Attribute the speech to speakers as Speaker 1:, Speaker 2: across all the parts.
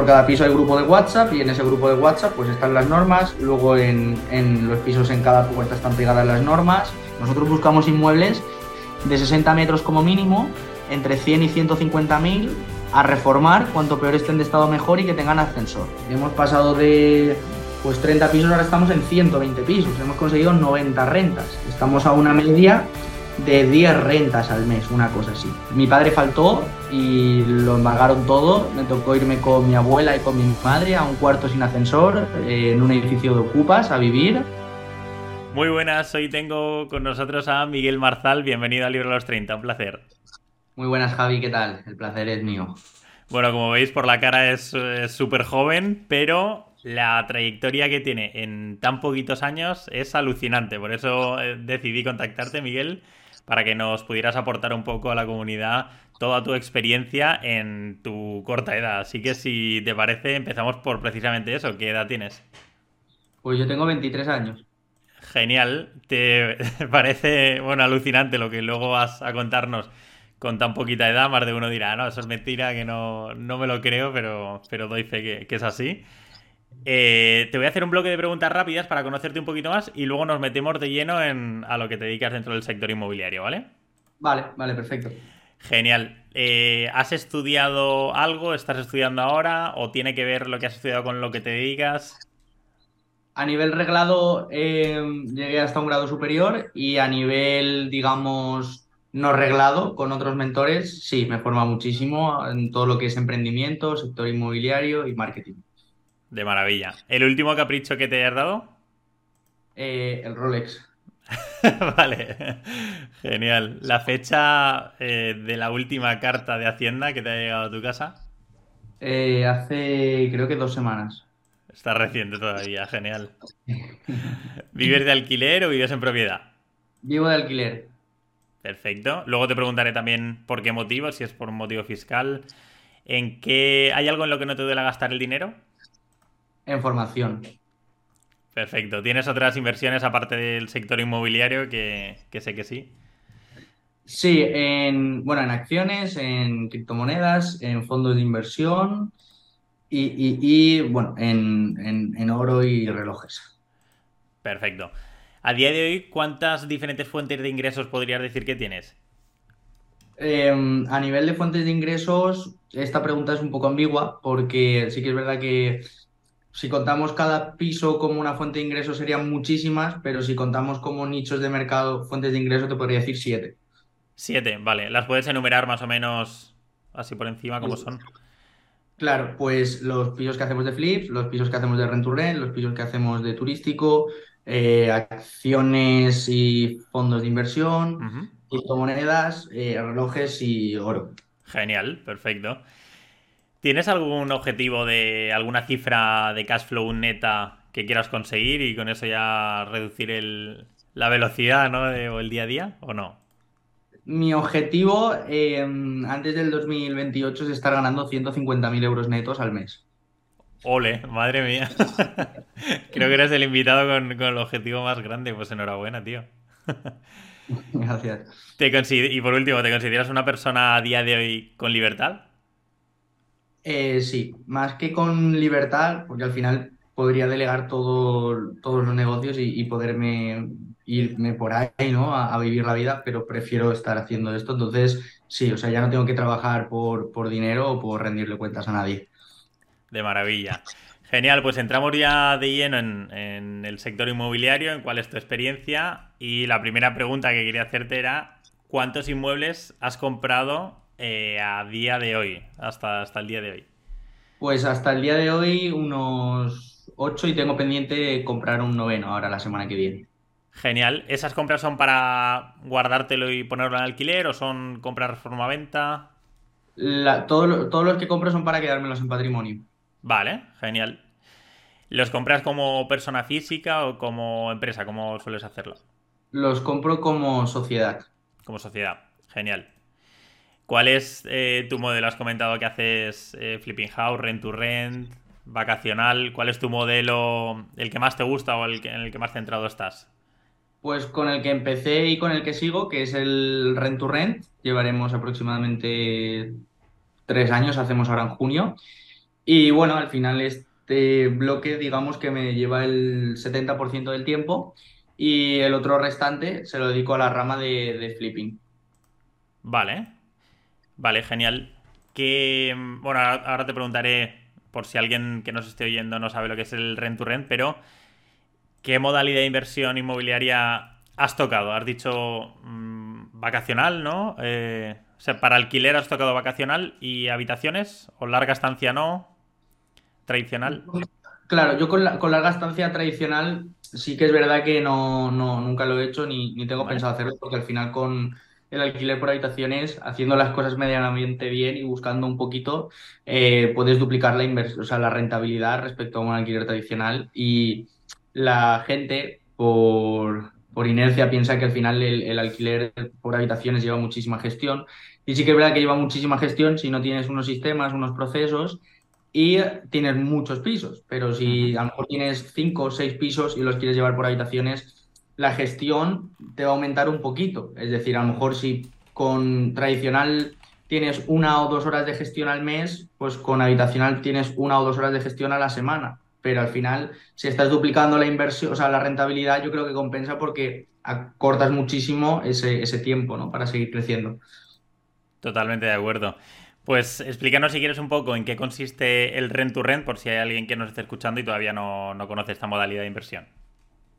Speaker 1: por cada piso hay grupo de WhatsApp y en ese grupo de WhatsApp pues están las normas, luego en, los pisos en cada puerta están pegadas las normas. Nosotros buscamos inmuebles de 60 metros como mínimo, entre 100 y 150 mil, a reformar, cuanto peor estén de estado mejor y que tengan ascensor. Hemos pasado de pues 30 pisos, ahora estamos en 120 pisos, hemos conseguido 90 rentas, estamos a una media de 10 rentas al mes, una cosa así. Mi padre faltó y lo embargaron todo, me tocó irme con mi abuela y con mi madre a un cuarto sin ascensor, eh, en un edificio de ocupas, a vivir.
Speaker 2: Muy buenas, hoy tengo con nosotros a Miguel Marzal, bienvenido a Libro de los 30, un placer.
Speaker 1: Muy buenas Javi, ¿qué tal? El placer es mío.
Speaker 2: Bueno, como veis por la cara es súper joven, pero la trayectoria que tiene en tan poquitos años es alucinante. Por eso eh, decidí contactarte, Miguel, para que nos pudieras aportar un poco a la comunidad toda tu experiencia en tu corta edad. Así que si te parece, empezamos por precisamente eso. ¿Qué edad tienes?
Speaker 1: Pues yo tengo 23 años.
Speaker 2: Genial. ¿Te parece, bueno, alucinante lo que luego vas a contarnos con tan poquita edad? Más de uno dirá, no, eso es mentira, que no, no me lo creo, pero, pero doy fe que, que es así. Eh, te voy a hacer un bloque de preguntas rápidas para conocerte un poquito más y luego nos metemos de lleno en, a lo que te dedicas dentro del sector inmobiliario, ¿vale?
Speaker 1: Vale, vale, perfecto.
Speaker 2: Genial. Eh, ¿Has estudiado algo? ¿Estás estudiando ahora? ¿O tiene que ver lo que has estudiado con lo que te dedicas?
Speaker 1: A nivel reglado eh, llegué hasta un grado superior y a nivel, digamos, no reglado con otros mentores, sí, me forma muchísimo en todo lo que es emprendimiento, sector inmobiliario y marketing.
Speaker 2: De maravilla. ¿El último capricho que te hayas dado?
Speaker 1: Eh, el Rolex.
Speaker 2: vale, genial. ¿La fecha eh, de la última carta de Hacienda que te ha llegado a tu casa?
Speaker 1: Eh, hace creo que dos semanas.
Speaker 2: Está reciente todavía, genial. ¿Vives de alquiler o vives en propiedad?
Speaker 1: Vivo de alquiler.
Speaker 2: Perfecto. Luego te preguntaré también por qué motivo, si es por un motivo fiscal. ¿En qué hay algo en lo que no te duele gastar el dinero?
Speaker 1: En formación.
Speaker 2: Perfecto. ¿Tienes otras inversiones aparte del sector inmobiliario que, que sé que sí?
Speaker 1: Sí, en, bueno, en acciones, en criptomonedas, en fondos de inversión y, y- y, bueno, en, en- en oro y relojes.
Speaker 2: Perfecto. A día de hoy, ¿cuántas diferentes fuentes de ingresos podrías decir que tienes?
Speaker 1: Eh, a nivel de fuentes de ingresos, esta pregunta es un poco ambigua porque sí que es verdad que si contamos cada piso como una fuente de ingresos serían muchísimas, pero si contamos como nichos de mercado, fuentes de ingresos, te podría decir siete.
Speaker 2: Siete, vale. ¿Las puedes enumerar más o menos así por encima como son?
Speaker 1: Claro, pues los pisos que hacemos de flips, los pisos que hacemos de rent to rent, los pisos que hacemos de turístico, eh, acciones y fondos de inversión,
Speaker 2: Ujú.
Speaker 1: criptomonedas, eh, relojes y oro.
Speaker 2: Genial, perfecto. ¿Tienes algún objetivo de alguna cifra de cash flow neta que quieras conseguir y con eso ya reducir el- la velocidad, ¿no? de- o el día a día, ¿o no?
Speaker 1: Mi objetivo eh, antes del 2028 es estar ganando 150.000 euros netos al mes.
Speaker 2: Ole, madre mía. Creo que eres el invitado con, con el objetivo más grande. Pues enhorabuena, tío.
Speaker 1: Gracias.
Speaker 2: Te y por último, ¿te consideras una persona a día de hoy con libertad?
Speaker 1: Eh, sí, más que con libertad, porque al final podría delegar todo, todos los negocios y, y poderme irme por ahí, ¿no? A, a vivir la vida, pero prefiero estar haciendo esto. Entonces, sí, o sea, ya no tengo que trabajar por, por dinero o por rendirle cuentas a nadie.
Speaker 2: De maravilla. Genial, pues entramos ya de lleno en, en el sector inmobiliario, en cuál es tu experiencia. Y la primera pregunta que quería hacerte era, ¿cuántos inmuebles has comprado eh, a día de hoy, hasta, hasta el día de hoy?
Speaker 1: Pues hasta el día de hoy unos ocho y tengo pendiente comprar un noveno ahora la semana que viene.
Speaker 2: Genial. ¿Esas compras son para guardártelo y ponerlo en alquiler o son
Speaker 1: todo lo- todos los que compro son para quedármelos en patrimonio.
Speaker 2: Vale, genial. ¿Los compras como persona física o como empresa? ¿Cómo sueles hacerlo?
Speaker 1: Los compro como sociedad.
Speaker 2: Como sociedad. Genial. ¿Cuál es eh, tu modelo? Has comentado que haces eh, flipping house, rent to rent, vacacional. ¿Cuál es tu modelo, el que más te gusta o el que- en el que más centrado estás?
Speaker 1: Pues con el que empecé y con el que sigo, que es el Rent to Rent, llevaremos aproximadamente tres años, hacemos ahora en junio. Y bueno, al final este bloque, digamos que me lleva el 70% del tiempo y el otro restante se lo dedico a la rama de, de flipping.
Speaker 2: Vale, vale, genial. Que, bueno, ahora te preguntaré, por si alguien que nos esté oyendo no sabe lo que es el rent to rent, pero ¿qué modalidad de inversión inmobiliaria has tocado? Has dicho mm, vacacional, ¿no? Eh, o sea, para alquiler has tocado vacacional y habitaciones, o larga estancia no, tradicional.
Speaker 1: Claro, yo con, larga estancia tradicional sí que es verdad que no, nunca lo he hecho ni, tengo pensado hacerlo, porque al final con el alquiler por habitaciones, haciendo las cosas medianamente bien y buscando un poquito, eh, puedes duplicar la inversión, o sea, la rentabilidad respecto a un alquiler tradicional. Y la gente, por, inercia, piensa que al final el, alquiler por habitaciones lleva muchísima gestión. Y sí que es verdad que lleva muchísima gestión si no tienes unos sistemas, unos procesos y tienes muchos pisos. Pero si a lo mejor tienes cinco o seis pisos y los quieres llevar por habitaciones, la gestión te va a aumentar un poquito. Es decir, a lo mejor si con tradicional tienes una o dos horas de gestión al mes, pues con habitacional tienes una o dos horas de gestión a la semana. Pero al final, si estás duplicando la inversión, o sea, la rentabilidad, yo creo que compensa porque acortas muchísimo ese, ese tiempo, ¿no? Para seguir creciendo.
Speaker 2: Totalmente de acuerdo. Pues explícanos si quieres un poco en qué consiste el rent to rent, por si hay alguien que nos esté escuchando y todavía no, no conoce esta modalidad de inversión.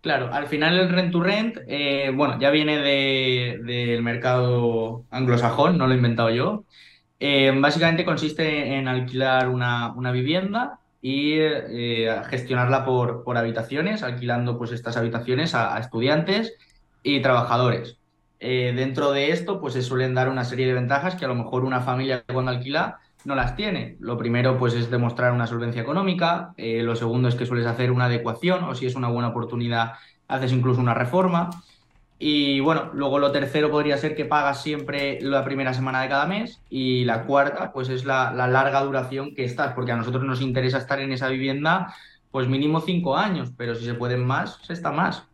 Speaker 1: Claro, al final el rent to rent, eh, bueno, ya viene del mercado anglosajón, no lo he inventado yo. Eh, básicamente consiste en alquilar una, vivienda y eh, gestionarla por, por, habitaciones, alquilando pues estas habitaciones a, estudiantes y trabajadores. dentro de esto, pues se suelen dar una serie de ventajas que a lo mejor una familia cuando alquila no las tiene. Lo primero, pues, es demostrar una solvencia económica. Eh, lo segundo es que sueles hacer una adecuación o si es una buena oportunidad, haces incluso una reforma. Y bueno, luego lo tercero podría ser que pagas siempre la primera semana de cada mes y la cuarta, pues es la, larga duración que estás, porque a nosotros nos interesa estar en esa vivienda, pues mínimo cinco años, pero si se pueden más, se está más.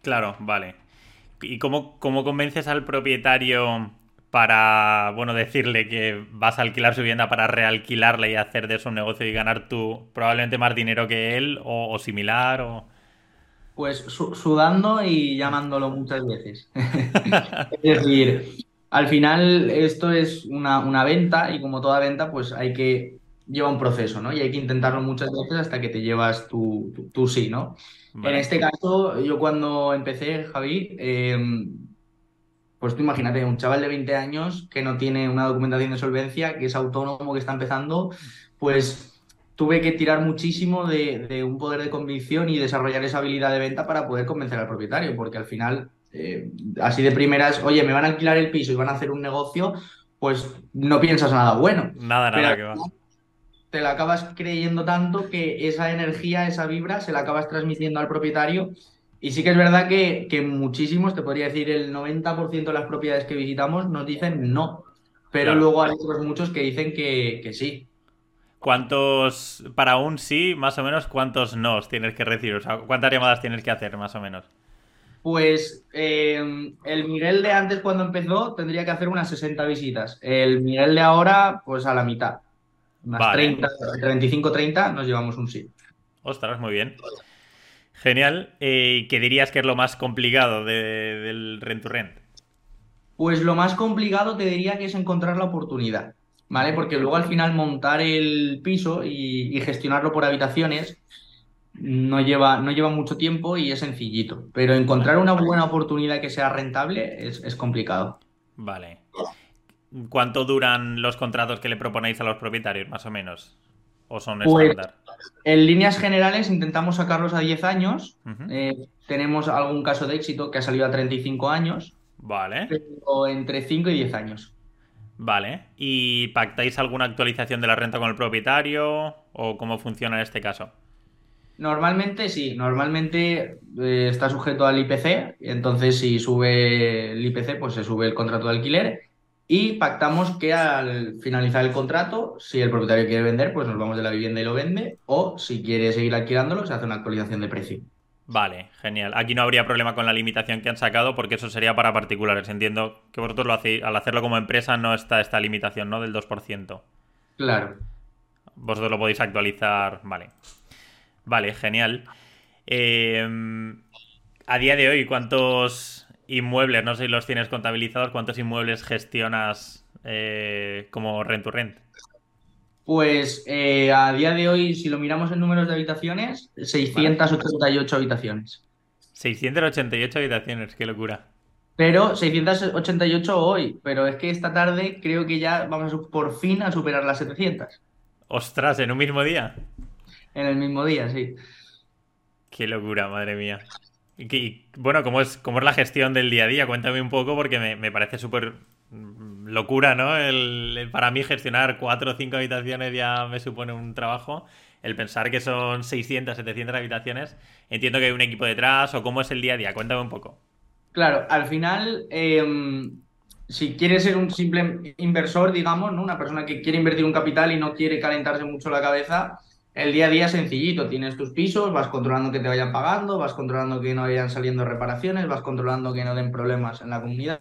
Speaker 2: Claro, vale. ¿Y cómo, cómo convences al propietario para, bueno, decirle que vas a alquilar su vivienda para realquilarla y hacer de eso un negocio y ganar tú probablemente más dinero que él o, similar o...
Speaker 1: Pues sudando y llamándolo muchas veces. es decir, al final esto es una, venta y como toda venta pues hay que lleva un proceso, ¿no? Y hay que intentarlo muchas veces hasta que te llevas tu, sí, ¿no? En este caso, yo cuando empecé, Javi, eh, pues tú imagínate, un chaval de 20 años que no tiene una documentación de solvencia, que es autónomo, que está empezando, pues tuve que tirar muchísimo de, un poder de convicción y desarrollar esa habilidad de venta para poder convencer al propietario, porque al final, eh, así de primeras, oye, me van a alquilar el piso y van a hacer un negocio, pues no piensas nada bueno.
Speaker 2: Nada, nada que va.
Speaker 1: Te la acabas creyendo tanto que esa energía, esa vibra, se la acabas transmitiendo al propietario y sí que es verdad que, muchísimos, te podría decir el 90% de las propiedades que visitamos nos dicen no, pero luego hay otros muchos que dicen que, sí.
Speaker 2: ¿Cuántos, para un sí, más o menos, cuántos no tienes que recibir? O sea, ¿cuántas llamadas tienes que hacer, más o menos?
Speaker 1: Pues em, el Miguel de antes, cuando empezó, tendría que hacer unas 60 visitas. El Miguel de ahora, pues a la mitad. Unas 30, 35, 30, nos llevamos un sí.
Speaker 2: Ostras, muy bien. Genial. Eh, ¿Qué dirías que es lo más complicado del rent to rent?
Speaker 1: Pues lo más complicado te diría que es encontrar la oportunidad, ¿vale? Porque luego al final montar el piso y, gestionarlo por habitaciones no lleva, no lleva mucho tiempo y es sencillito. Pero encontrar una buena oportunidad que sea rentable es, complicado.
Speaker 2: Vale. ¿Cuánto duran los contratos que le proponéis a los propietarios, más o menos? ¿O son pues, estándar?
Speaker 1: En líneas generales intentamos sacarlos a 10 años. Eh, tenemos algún caso de éxito que ha salido a 35 años.
Speaker 2: Vale.
Speaker 1: O entre 5 y 10 años.
Speaker 2: Vale. ¿Y pactáis alguna actualización de la renta con el propietario? ¿O cómo funciona en este caso?
Speaker 1: Normalmente sí, normalmente eh, está sujeto al IPC, entonces si sube el IPC, pues se sube el contrato de alquiler y pactamos que al finalizar el contrato, si el propietario quiere vender, pues nos vamos de la vivienda y lo vende, o si quiere seguir alquilándolo, se hace una actualización de precio.
Speaker 2: Vale, genial. Aquí no habría problema con la limitación que han sacado porque eso sería para particulares. Entiendo que vosotros lo hacéis, al hacerlo como empresa no está esta limitación, ¿no? Del 2%.
Speaker 1: Claro.
Speaker 2: vosotros lo podéis actualizar. Vale. Vale, genial. Eh, a día de hoy, ¿cuántos inmuebles, no sé si los tienes contabilizados, cuántos inmuebles gestionas eh, como rent to rent?
Speaker 1: Pues eh, a día de hoy, si lo miramos en números de habitaciones, 688 habitaciones.
Speaker 2: 688 habitaciones, qué locura.
Speaker 1: Pero 688 hoy, pero es que esta tarde creo que ya vamos por fin a superar las 700.
Speaker 2: Ostras, en un mismo día.
Speaker 1: En el mismo día, sí.
Speaker 2: Qué locura, madre mía. Y, bueno, ¿cómo es, ¿cómo es la gestión del día a día? Cuéntame un poco porque me, parece súper mm, locura, ¿no? El, para mí gestionar cuatro o cinco habitaciones ya me supone un trabajo. El pensar que son 600, 700 habitaciones, entiendo que hay un equipo detrás o cómo es el día a día. Cuéntame un poco.
Speaker 1: Claro, al final, em, si quieres ser un simple inversor, digamos, ¿no? Una persona que quiere invertir un capital y no quiere calentarse mucho la cabeza, el día a día sencillito, tienes tus pisos, vas controlando que te vayan pagando, vas controlando que no vayan saliendo reparaciones, vas controlando que no den problemas en la comunidad.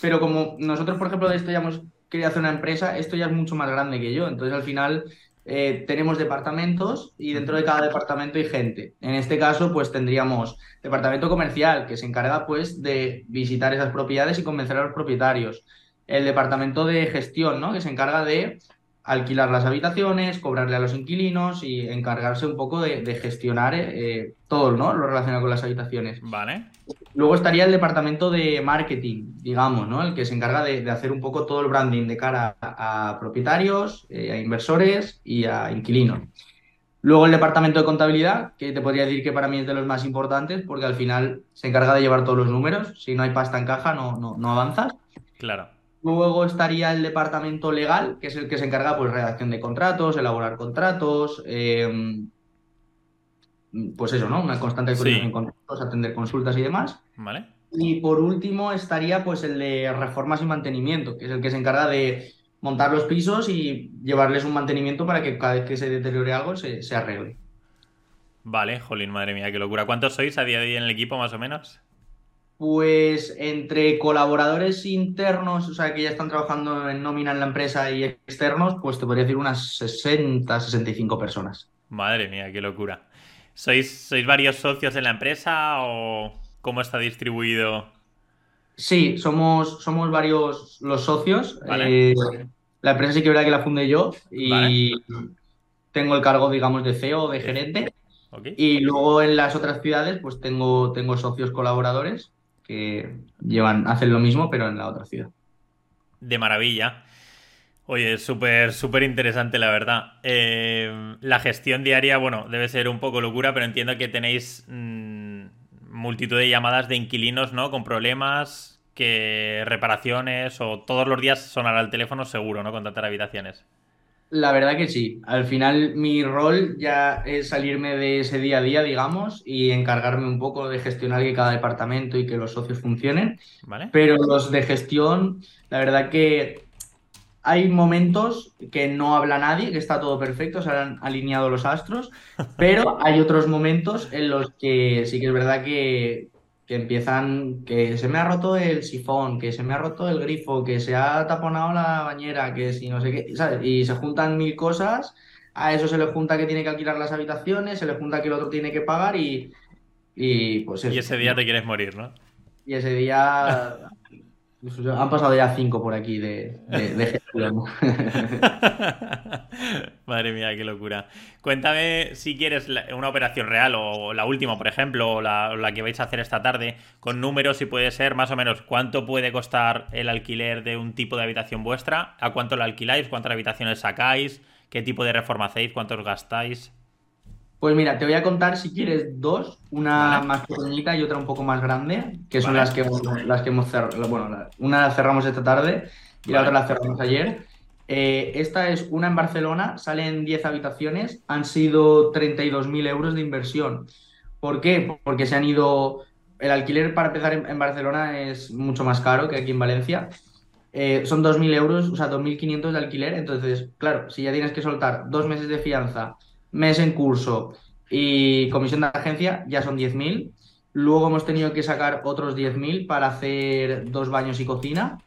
Speaker 1: Pero como nosotros, por ejemplo, de esto ya hemos querido hacer una empresa, esto ya es mucho más grande que yo. Entonces, al final, eh, tenemos departamentos y dentro de cada departamento hay gente. En este caso, pues tendríamos departamento comercial que se encarga pues de visitar esas propiedades y convencer a los propietarios. El departamento de gestión, ¿no? Que se encarga de alquilar las habitaciones, cobrarle a los inquilinos y encargarse un poco de, gestionar eh, todo ¿no? lo relacionado con las habitaciones.
Speaker 2: Vale.
Speaker 1: Luego estaría el departamento de marketing, digamos, ¿no? El que se encarga de, hacer un poco todo el branding de cara a, propietarios, eh, a inversores y a inquilinos. Luego el departamento de contabilidad, que te podría decir que para mí es de los más importantes, porque al final se encarga de llevar todos los números. Si no hay pasta en caja, no, no, no avanzas.
Speaker 2: Claro.
Speaker 1: Luego estaría el departamento legal, que es el que se encarga, pues, redacción de contratos, elaborar contratos, em, pues eso, ¿no? Una constante actualización en contratos, atender consultas y demás.
Speaker 2: Vale.
Speaker 1: Y por último estaría, pues, el de reformas y mantenimiento, que es el que se encarga de montar los pisos y llevarles un mantenimiento para que cada vez que se deteriore algo se, se arregle.
Speaker 2: Vale, jolín, madre mía, qué locura. ¿Cuántos sois a día de hoy en el equipo, más o menos?
Speaker 1: Pues entre colaboradores internos, o sea, que ya están trabajando en nómina en la empresa y externos, pues te podría decir unas 60, 65 personas.
Speaker 2: Madre mía, qué locura. ¿Sois, ¿Sois varios socios en la empresa o cómo está distribuido?
Speaker 1: Sí, somos, somos varios los socios. Eh, la empresa sí que verdad que la fundé yo y tengo el cargo, digamos, de CEO, de gerente. Y luego en las otras ciudades, pues tengo, tengo socios colaboradores que llevan, hacen lo mismo, pero en la otra ciudad.
Speaker 2: De maravilla. Oye, súper, súper interesante, la verdad. Eh, la gestión diaria, bueno, debe ser un poco locura, pero entiendo que tenéis mm, multitud de llamadas de inquilinos, ¿no? Con problemas, que reparaciones, o todos los días sonará el teléfono seguro, ¿no? Con tantas habitaciones.
Speaker 1: La verdad que sí. Al final mi rol ya es salirme de ese día a día, digamos, y encargarme un poco de gestionar que cada departamento y que los socios funcionen. Pero los de gestión, la verdad que hay momentos que no habla nadie, que está todo perfecto, se han alineado los astros, pero hay otros momentos en los que sí que es verdad que, que empiezan, que se me ha roto el sifón, que se me ha roto el grifo, que se ha taponado la bañera, que si no sé qué, ¿sabes? Y se juntan mil cosas, a eso se le junta que tiene que alquilar las habitaciones, se le junta que el otro tiene que pagar y, y pues
Speaker 2: Y ese día te quieres morir, ¿no?
Speaker 1: Y ese día Han pasado ya cinco por aquí de, gestión.
Speaker 2: Madre mía, qué locura. Cuéntame si quieres una operación real o la última, por ejemplo, o la, que vais a hacer esta tarde, con números, si puede ser más o menos cuánto puede costar el alquiler de un tipo de habitación vuestra, a cuánto la alquiláis, cuántas habitaciones sacáis, qué tipo de reforma hacéis, cuántos gastáis.
Speaker 1: Pues mira, te voy a contar si quieres dos, una más pequeñita y otra un poco más grande, que son las que las que hemos cerrado. Bueno, una la cerramos esta tarde y la otra la cerramos ayer. Eh, esta es una en Barcelona, salen 10 habitaciones, han sido 32.000 euros de inversión. ¿Por qué? Porque se han ido. El alquiler para empezar en, Barcelona es mucho más caro que aquí en Valencia. Eh, son 2.000 euros, o sea, 2.500 de alquiler. Entonces, claro, si ya tienes que soltar dos meses de fianza mes en curso y comisión de agencia ya son 10.000. Luego hemos tenido que sacar otros 10.000 para hacer dos baños y cocina.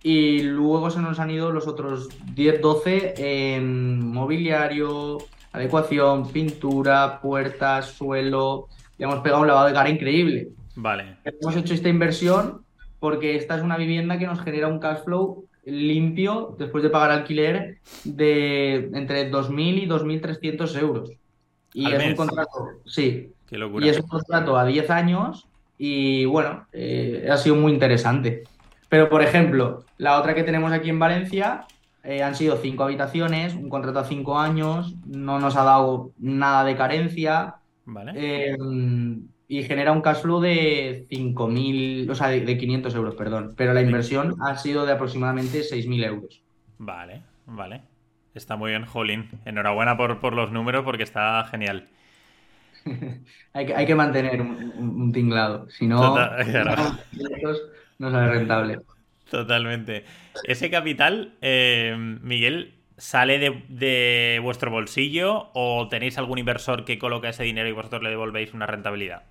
Speaker 1: y luego se nos han ido los otros 10, 12 en mobiliario, adecuación, pintura, puertas, suelo. Le hemos pegado un lavado de cara increíble.
Speaker 2: Vale.
Speaker 1: Hemos hecho esta inversión porque esta es una vivienda que nos genera un cash flow limpio después de pagar alquiler de entre 2.000 y 2.300 euros. Y
Speaker 2: ¿Al
Speaker 1: es
Speaker 2: mes?
Speaker 1: un contrato, sí,
Speaker 2: Qué locura.
Speaker 1: y es un contrato a 10 años y bueno, eh, ha sido muy interesante. Pero por ejemplo, la otra que tenemos aquí en Valencia eh, han sido cinco habitaciones, un contrato a 5 años, no nos ha dado nada de carencia
Speaker 2: Vale.
Speaker 1: eh, y genera un cash flow de 5.000, o sea, de, de 500 euros, perdón. Pero la inversión ha sido de aproximadamente 6.000 euros.
Speaker 2: Vale, vale. Está muy bien, Jolín. Enhorabuena por, por los números porque está genial.
Speaker 1: Hay que, hay que mantener un, tinglado, si no,
Speaker 2: Total,
Speaker 1: no sale rentable.
Speaker 2: Totalmente. ¿Ese capital, eh, Miguel, sale de, de vuestro bolsillo o tenéis algún inversor que coloca ese dinero y vosotros le devolvéis una rentabilidad?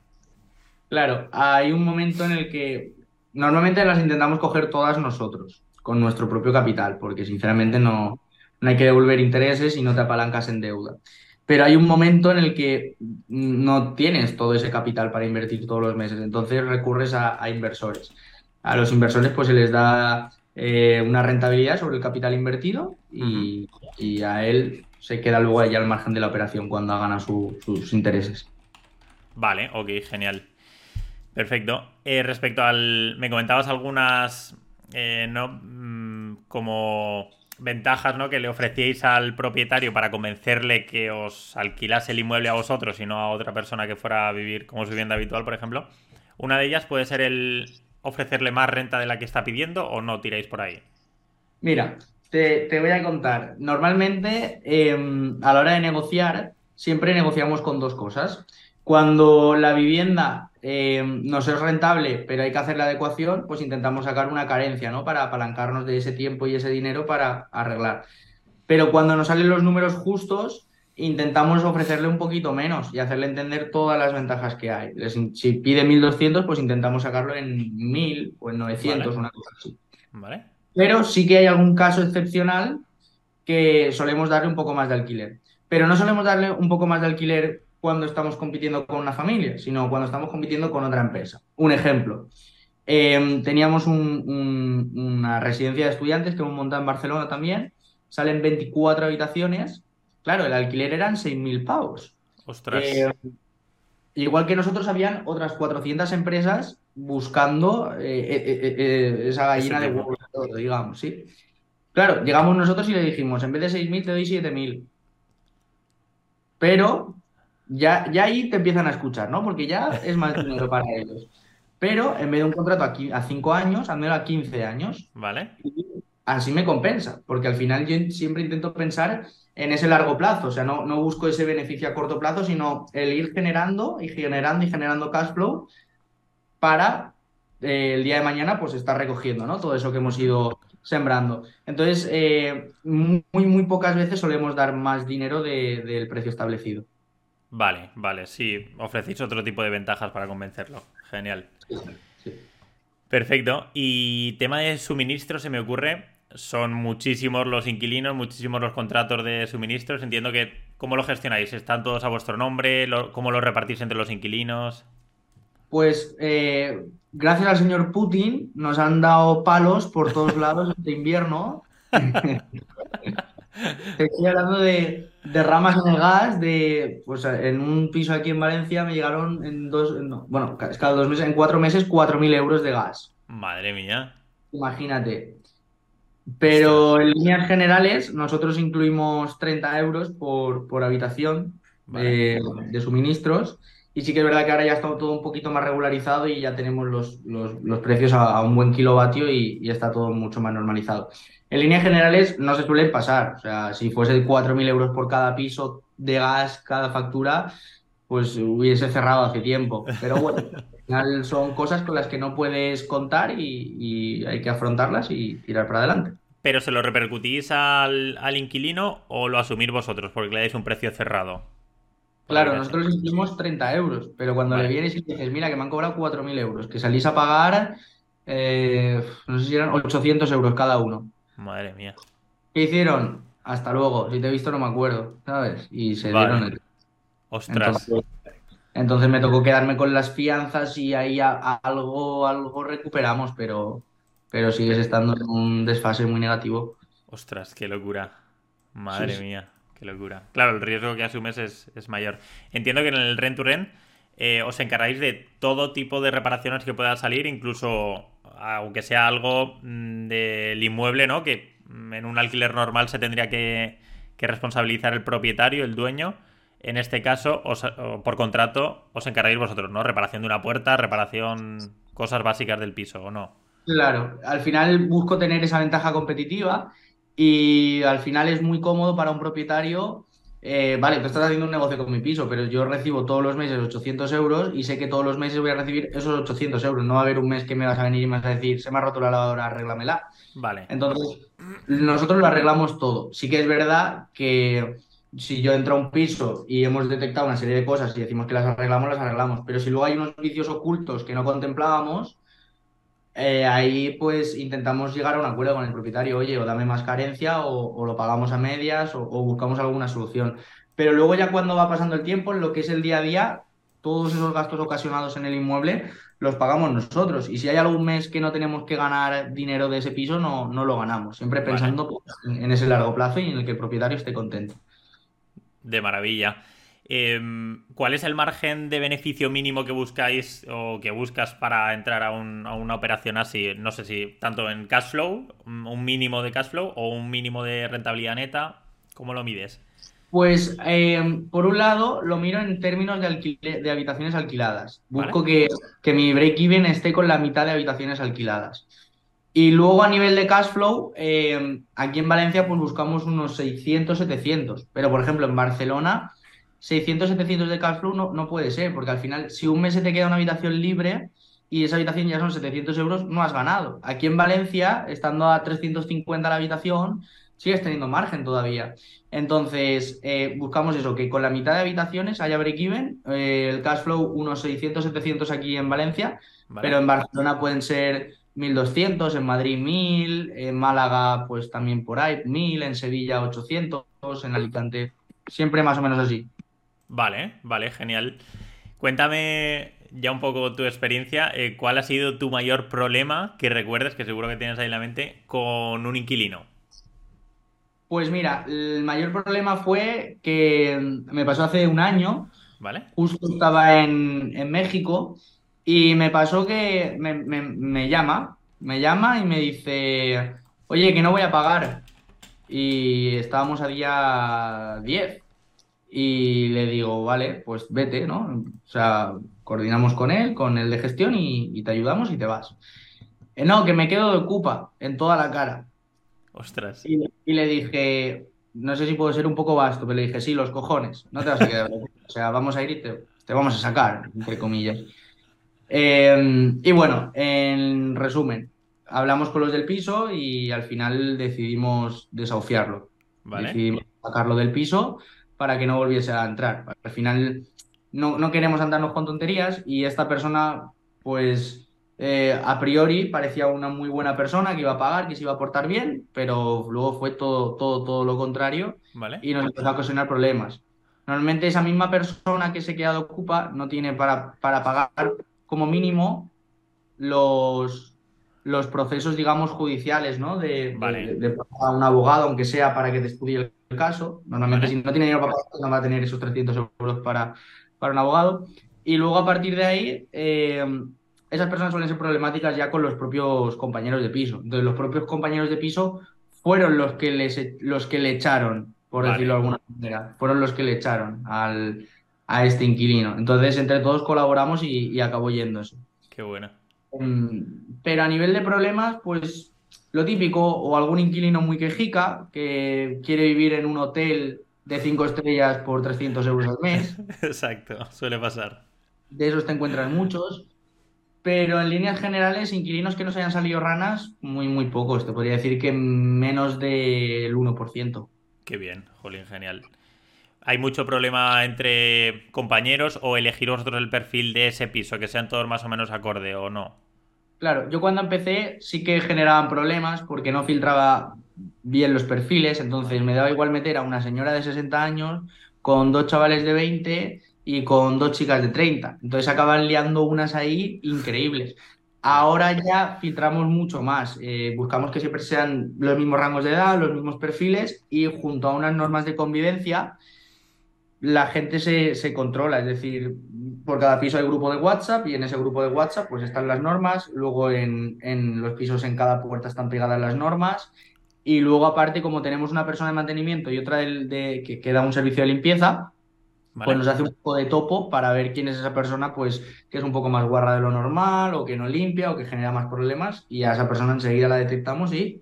Speaker 1: Claro, hay un momento en el que normalmente las intentamos coger todas nosotros, con nuestro propio capital, porque sinceramente no, no hay que devolver intereses y no te apalancas en deuda. Pero hay un momento en el que no tienes todo ese capital para invertir todos los meses, entonces recurres a, a inversores. A los inversores pues se les da eh, una rentabilidad sobre el capital invertido y, y a él se queda luego allá al margen de la operación cuando ha ganado su- sus intereses.
Speaker 2: Vale, ok, genial. Perfecto. Eh, respecto al. Me comentabas algunas. eh, ¿no? Mm, como ventajas ¿no? que le ofrecíais al propietario para convencerle que os alquilase el inmueble a vosotros y no a otra persona que fuera a vivir como su vivienda habitual, por ejemplo. Una de ellas puede ser el ofrecerle más renta de la que está pidiendo o no tiráis por ahí.
Speaker 1: Mira, te, voy a contar. Normalmente, eh, a la hora de negociar, siempre negociamos con dos cosas. Cuando la vivienda eh, nos es rentable, pero hay que hacer la adecuación, pues intentamos sacar una carencia, ¿no? Para apalancarnos de ese tiempo y ese dinero para arreglar. Pero cuando nos salen los números justos, intentamos ofrecerle un poquito menos y hacerle entender todas las ventajas que hay. Les- Si pide 1.200, pues intentamos sacarlo en 1.000 o en 900,
Speaker 2: Vale.
Speaker 1: una cosa así.
Speaker 2: ¿Vale?
Speaker 1: Pero sí que hay algún caso excepcional que solemos darle un poco más de alquiler. Pero no solemos darle un poco más de alquiler cuando estamos compitiendo con una familia, sino cuando estamos compitiendo con otra empresa. Un ejemplo. eh, teníamos un- un- una residencia de estudiantes que hemos montado en Barcelona también. Salen 24 habitaciones. Claro, el alquiler eran 6.000 pavos.
Speaker 2: Ostras.
Speaker 1: Eh, igual que nosotros, habían otras 400 empresas buscando eh, eh, eh, esa gallina de
Speaker 2: tipo.
Speaker 1: huevos de oro, digamos, ¿sí? Claro, llegamos nosotros y le dijimos, en vez de 6.000 te doy 7.000. Pero ya, ya ahí te empiezan a escuchar, ¿no? Porque ya es más dinero para ellos. Pero en vez de un contrato a 5 años, házmelo a 15 años.
Speaker 2: ¿Vale?
Speaker 1: Y así me compensa, porque al final yo siempre intento pensar en ese largo plazo, o sea, no, no busco ese beneficio a corto plazo, sino el ir generando y generando y generando cash flow para eh, el día de mañana pues estar recogiendo, ¿no? Todo eso que hemos ido sembrando. Entonces, eh, muy, muy pocas veces solemos dar más dinero de- del precio establecido.
Speaker 2: Vale, vale, sí. Ofrecéis otro tipo de ventajas para convencerlo. Genial. Perfecto. Y tema de suministro se me ocurre. Son muchísimos los inquilinos, muchísimos los contratos de suministros. Entiendo que, ¿cómo lo gestionáis? ¿Están todos a vuestro nombre? ¿Lo- ¿Cómo lo repartís entre los inquilinos?
Speaker 1: Pues eh, gracias al señor Putin nos han dado palos por todos lados este invierno. Te estoy hablando de, de ramas en el gas, de pues en un piso aquí en Valencia me llegaron en dos, no, bueno, cada dos meses, en cuatro meses, 4.000 euros de gas.
Speaker 2: Madre mía.
Speaker 1: Imagínate. Pero en líneas generales, nosotros incluimos 30 euros por, por habitación de, de suministros. Y sí que es verdad que ahora ya está todo un poquito más regularizado y ya tenemos los, los- los precios a, a un buen kilovatio y, y está todo mucho más normalizado. En líneas generales no se suelen pasar. O sea, si fuese 4.000 euros por cada piso de gas, cada factura, pues hubiese cerrado hace tiempo. Pero bueno, al final son cosas con las que no puedes contar y, y hay que afrontarlas y tirar para adelante.
Speaker 2: ¿Pero se lo repercutís al, al inquilino o lo asumís vosotros porque le dais un precio cerrado?
Speaker 1: Claro, nosotros incluimos 30 euros, pero cuando
Speaker 2: Vale.
Speaker 1: le vienes y le dices, mira, que me han cobrado 4.000 euros, que salís a pagar eh, no sé si eran 800 euros cada uno.
Speaker 2: Madre mía.
Speaker 1: ¿Qué hicieron? Hasta luego, si te he visto no me acuerdo, ¿sabes? Y se
Speaker 2: Vale.
Speaker 1: dieron el...
Speaker 2: Ostras.
Speaker 1: Entonces, entonces me tocó quedarme con las fianzas y ahí a- a- algo, algo recuperamos, pero, pero sigues estando en un desfase muy negativo.
Speaker 2: Ostras, qué locura. Madre
Speaker 1: Sí, sí.
Speaker 2: mía, qué locura. Claro, el riesgo que asumes es, es mayor. Entiendo que en el Rent to Rent eh, os encargáis de todo tipo de reparaciones que pueda salir, incluso aunque sea algo mm, del inmueble, ¿no? Que mm, en un alquiler normal se tendría que, que responsabilizar el propietario, el dueño. En este caso, os- por contrato, os encargáis vosotros, ¿no? Reparación de una puerta, reparación, cosas básicas del piso, ¿o no?
Speaker 1: Claro, al final busco tener esa ventaja competitiva y al final es muy cómodo para un propietario. Eh, vale, tú estás haciendo un negocio con mi piso, pero yo recibo todos los meses 800 euros y sé que todos los meses voy a recibir esos 800 euros. No va a haber un mes que me vas a venir y me vas a decir, se me ha roto la lavadora, arréglamela.
Speaker 2: Vale,
Speaker 1: Entonces, nosotros lo arreglamos todo. Sí que es verdad que si yo entro a un piso y hemos detectado una serie de cosas y decimos que las arreglamos, las arreglamos. Pero si luego hay unos vicios ocultos que no contemplábamos, eh, ahí pues intentamos llegar a un acuerdo con el propietario, oye, o dame más carencia o, o lo pagamos a medias o, o buscamos alguna solución. Pero luego ya cuando va pasando el tiempo, en lo que es el día a día, todos esos gastos ocasionados en el inmueble los pagamos nosotros. Y si hay algún mes que no tenemos que ganar dinero de ese piso, no, no lo ganamos. Siempre
Speaker 2: vale.
Speaker 1: pensando pues, en ese largo plazo y en el que el propietario esté contento.
Speaker 2: De maravilla. Em, ¿cuál es el margen de beneficio mínimo que buscáis o que buscas para entrar a, un- a una operación así? No sé si tanto en cash flow, un un mínimo de cash flow o un mínimo de rentabilidad neta. ¿Cómo lo mides?
Speaker 1: Pues, eh, por un lado, lo miro en términos de, alquile- de habitaciones alquiladas.
Speaker 2: ¿Vale?
Speaker 1: Busco que, que mi break-even esté con la mitad de habitaciones alquiladas. Y luego a nivel de cash flow, eh, aquí en Valencia pues buscamos unos 600, 700. Pero por ejemplo en Barcelona, 600, 700 de cash flow no, no puede ser, porque al final si un mes se te queda una habitación libre y esa habitación ya son 700 euros, no has ganado. Aquí en Valencia, estando a 350 la habitación, sigues teniendo margen todavía. Entonces, eh, buscamos eso, que con la mitad de habitaciones haya break-even, eh, el cash flow unos 600, 700 aquí en Valencia,
Speaker 2: ¿Vale?
Speaker 1: pero en Barcelona pueden ser 1200, en Madrid 1000, en Málaga pues también por ahí 1000, en Sevilla 800, en Alicante, siempre más o menos así.
Speaker 2: Vale, vale, genial. Cuéntame ya un poco tu experiencia. eh, ¿cuál ha sido tu mayor problema que recuerdes, que seguro que tienes ahí en la mente, con un inquilino?
Speaker 1: Pues mira, el mayor problema fue que me pasó hace un año,
Speaker 2: ¿Vale?
Speaker 1: justo estaba en, en México y me pasó que me, me- me llama, me llama y me dice, oye, que no voy a pagar. Y estábamos a día 10 y le digo, vale, pues vete, ¿no? O sea, coordinamos con él, con el de gestión y, y te ayudamos y te vas. Eh, no, que me quedo de ocupa en toda la cara.
Speaker 2: Ostras.
Speaker 1: Y, y le dije, no sé si puedo ser un poco vasto, pero le dije, sí, los cojones, no te vas a quedar. O sea, vamos a ir y te, te vamos a sacar, entre comillas. Eh, y bueno, en resumen, hablamos con los del piso y al final decidimos desahuciarlo.
Speaker 2: ¿Vale?
Speaker 1: Decidimos sacarlo del piso para que no volviese a entrar. Al final no, no queremos andarnos con tonterías y esta persona, pues eh, a priori parecía una muy buena persona que iba a pagar, que se iba a portar bien, pero luego fue todo, todo, todo lo contrario
Speaker 2: ¿Vale?
Speaker 1: y nos empezó a ocasionar problemas. Normalmente esa misma persona que se queda de ocupa no tiene para, para pagar como mínimo los, los procesos, digamos, judiciales, ¿no? De,
Speaker 2: Vale.
Speaker 1: de- a un abogado, aunque sea para que te estudie el caso. Normalmente si no tiene dinero para pagar, no va a tener esos 300 euros para, para un abogado. Y luego a partir de ahí, eh, esas personas suelen ser problemáticas ya con los propios compañeros de piso. Entonces los propios compañeros de piso fueron los que, les, e- los que le echaron, por
Speaker 2: Vale.
Speaker 1: decirlo de alguna manera. Fueron los que le echaron al, a este inquilino. Entonces entre todos colaboramos y, y acabó yéndose.
Speaker 2: Qué buena.
Speaker 1: Mm, Pero a nivel de problemas, pues lo típico, o algún inquilino muy quejica que quiere vivir en un hotel de cinco estrellas por 300 euros al mes.
Speaker 2: Exacto, suele pasar.
Speaker 1: De esos te encuentras muchos. Pero en líneas generales, inquilinos que nos hayan salido ranas, muy, muy pocos. Te podría decir que menos del 1%.
Speaker 2: Qué bien, jolín, genial. ¿Hay mucho problema entre compañeros o elegir vosotros el perfil de ese piso, que sean todos más o menos acorde o no?
Speaker 1: Claro, yo cuando empecé sí que generaban problemas porque no filtraba bien los perfiles, entonces me daba igual meter a una señora de 60 años con dos chavales de 20 y con dos chicas de 30. Entonces acaban liando unas ahí increíbles. Ahora ya filtramos mucho más, eh, buscamos que siempre sean los mismos rangos de edad, los mismos perfiles y junto a unas normas de convivencia la gente se, se, controla, es decir, por cada piso hay grupo de WhatsApp y en ese grupo de WhatsApp pues están las normas, luego en, en, los pisos en cada puerta están pegadas las normas y luego aparte como tenemos una persona de mantenimiento y otra de, de que, que, da un servicio de limpieza, vale. pues nos hace un poco de topo para ver quién es esa persona pues que es un poco más guarra de lo normal o que no limpia o que genera más problemas y a esa persona enseguida la detectamos y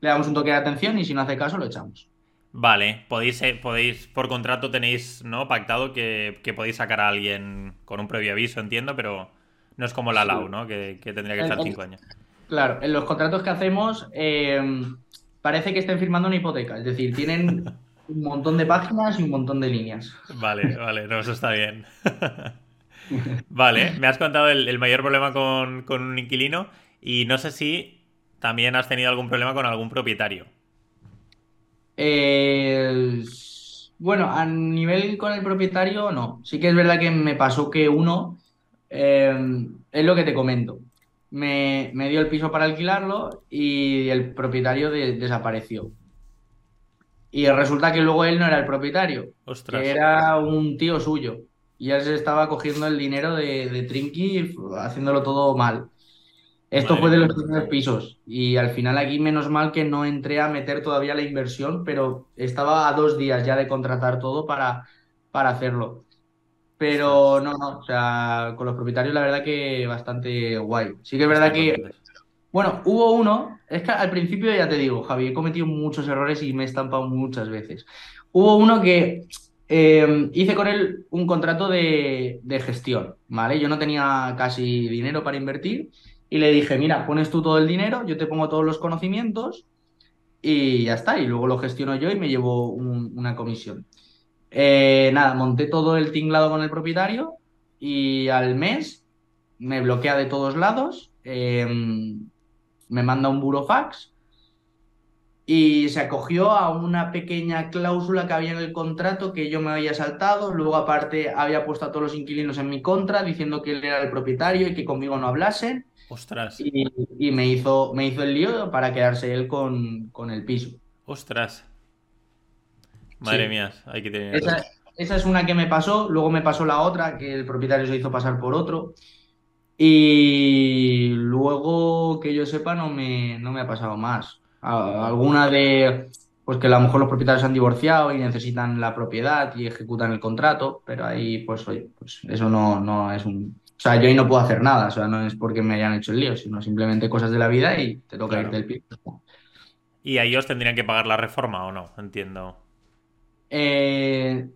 Speaker 1: le damos un toque de atención y si no hace caso lo echamos.
Speaker 2: Vale, podéis, eh, podéis, por contrato tenéis, ¿no? Pactado que, que, podéis sacar a alguien con un previo aviso, entiendo, pero no es como la LAU, ¿no? Que, que tendría que estar cinco años.
Speaker 1: Claro, en los contratos que hacemos eh, parece que estén firmando una hipoteca, es decir, tienen un montón de páginas y un montón de líneas.
Speaker 2: Vale, vale, no, eso está bien. vale, me has contado el, el mayor problema con, con un inquilino y no sé si también has tenido algún problema con algún propietario.
Speaker 1: Eh, bueno, a nivel con el propietario, no. Sí que es verdad que me pasó que uno, eh, es lo que te comento, me, me, dio el piso para alquilarlo y el propietario de, desapareció. Y resulta que luego él no era el propietario,
Speaker 2: Ostras.
Speaker 1: que era un tío suyo. Y él se estaba cogiendo el dinero de, de Trinky, haciéndolo todo mal. Esto Madre fue de los primeros pisos y al final aquí menos mal que no entré a meter todavía la inversión, pero estaba a dos días ya de contratar todo para, para hacerlo. Pero no, no, o sea, con los propietarios la verdad que bastante guay. Sí que es verdad que, bueno, hubo uno, es que al principio ya te digo, Javi, he cometido muchos errores y me he estampado muchas veces. Hubo uno que eh, hice con él un contrato de, de gestión, ¿vale? Yo no tenía casi dinero para invertir y le dije, mira, pones tú todo el dinero, yo te pongo todos los conocimientos y ya está. Y luego lo gestiono yo y me llevo un, una comisión. Eh, nada, monté todo el tinglado con el propietario y al mes me bloquea de todos lados, eh, me manda un burofax y se acogió a una pequeña cláusula que había en el contrato que yo me había saltado. Luego, aparte, había puesto a todos los inquilinos en mi contra, diciendo que él era el propietario y que conmigo no hablasen.
Speaker 2: Ostras.
Speaker 1: Y, y, me, hizo, me hizo el lío para quedarse él con, con el piso.
Speaker 2: Ostras. Madre sí. mía, hay que tener.
Speaker 1: Esa, esa, es una que me pasó. Luego me pasó la otra, que el propietario se hizo pasar por otro. Y luego, que yo sepa, no me, no me ha pasado más. Alguna de. Pues que a lo mejor los propietarios se han divorciado y necesitan la propiedad y ejecutan el contrato, pero ahí, pues, oye, pues eso no, no es un, o sea, yo ahí no puedo hacer nada, o sea, no es porque me hayan hecho el lío, sino simplemente cosas de la vida y te toca claro. irte del pie.
Speaker 2: ¿Y a ellos tendrían que pagar la reforma o no? Entiendo.
Speaker 1: Eh,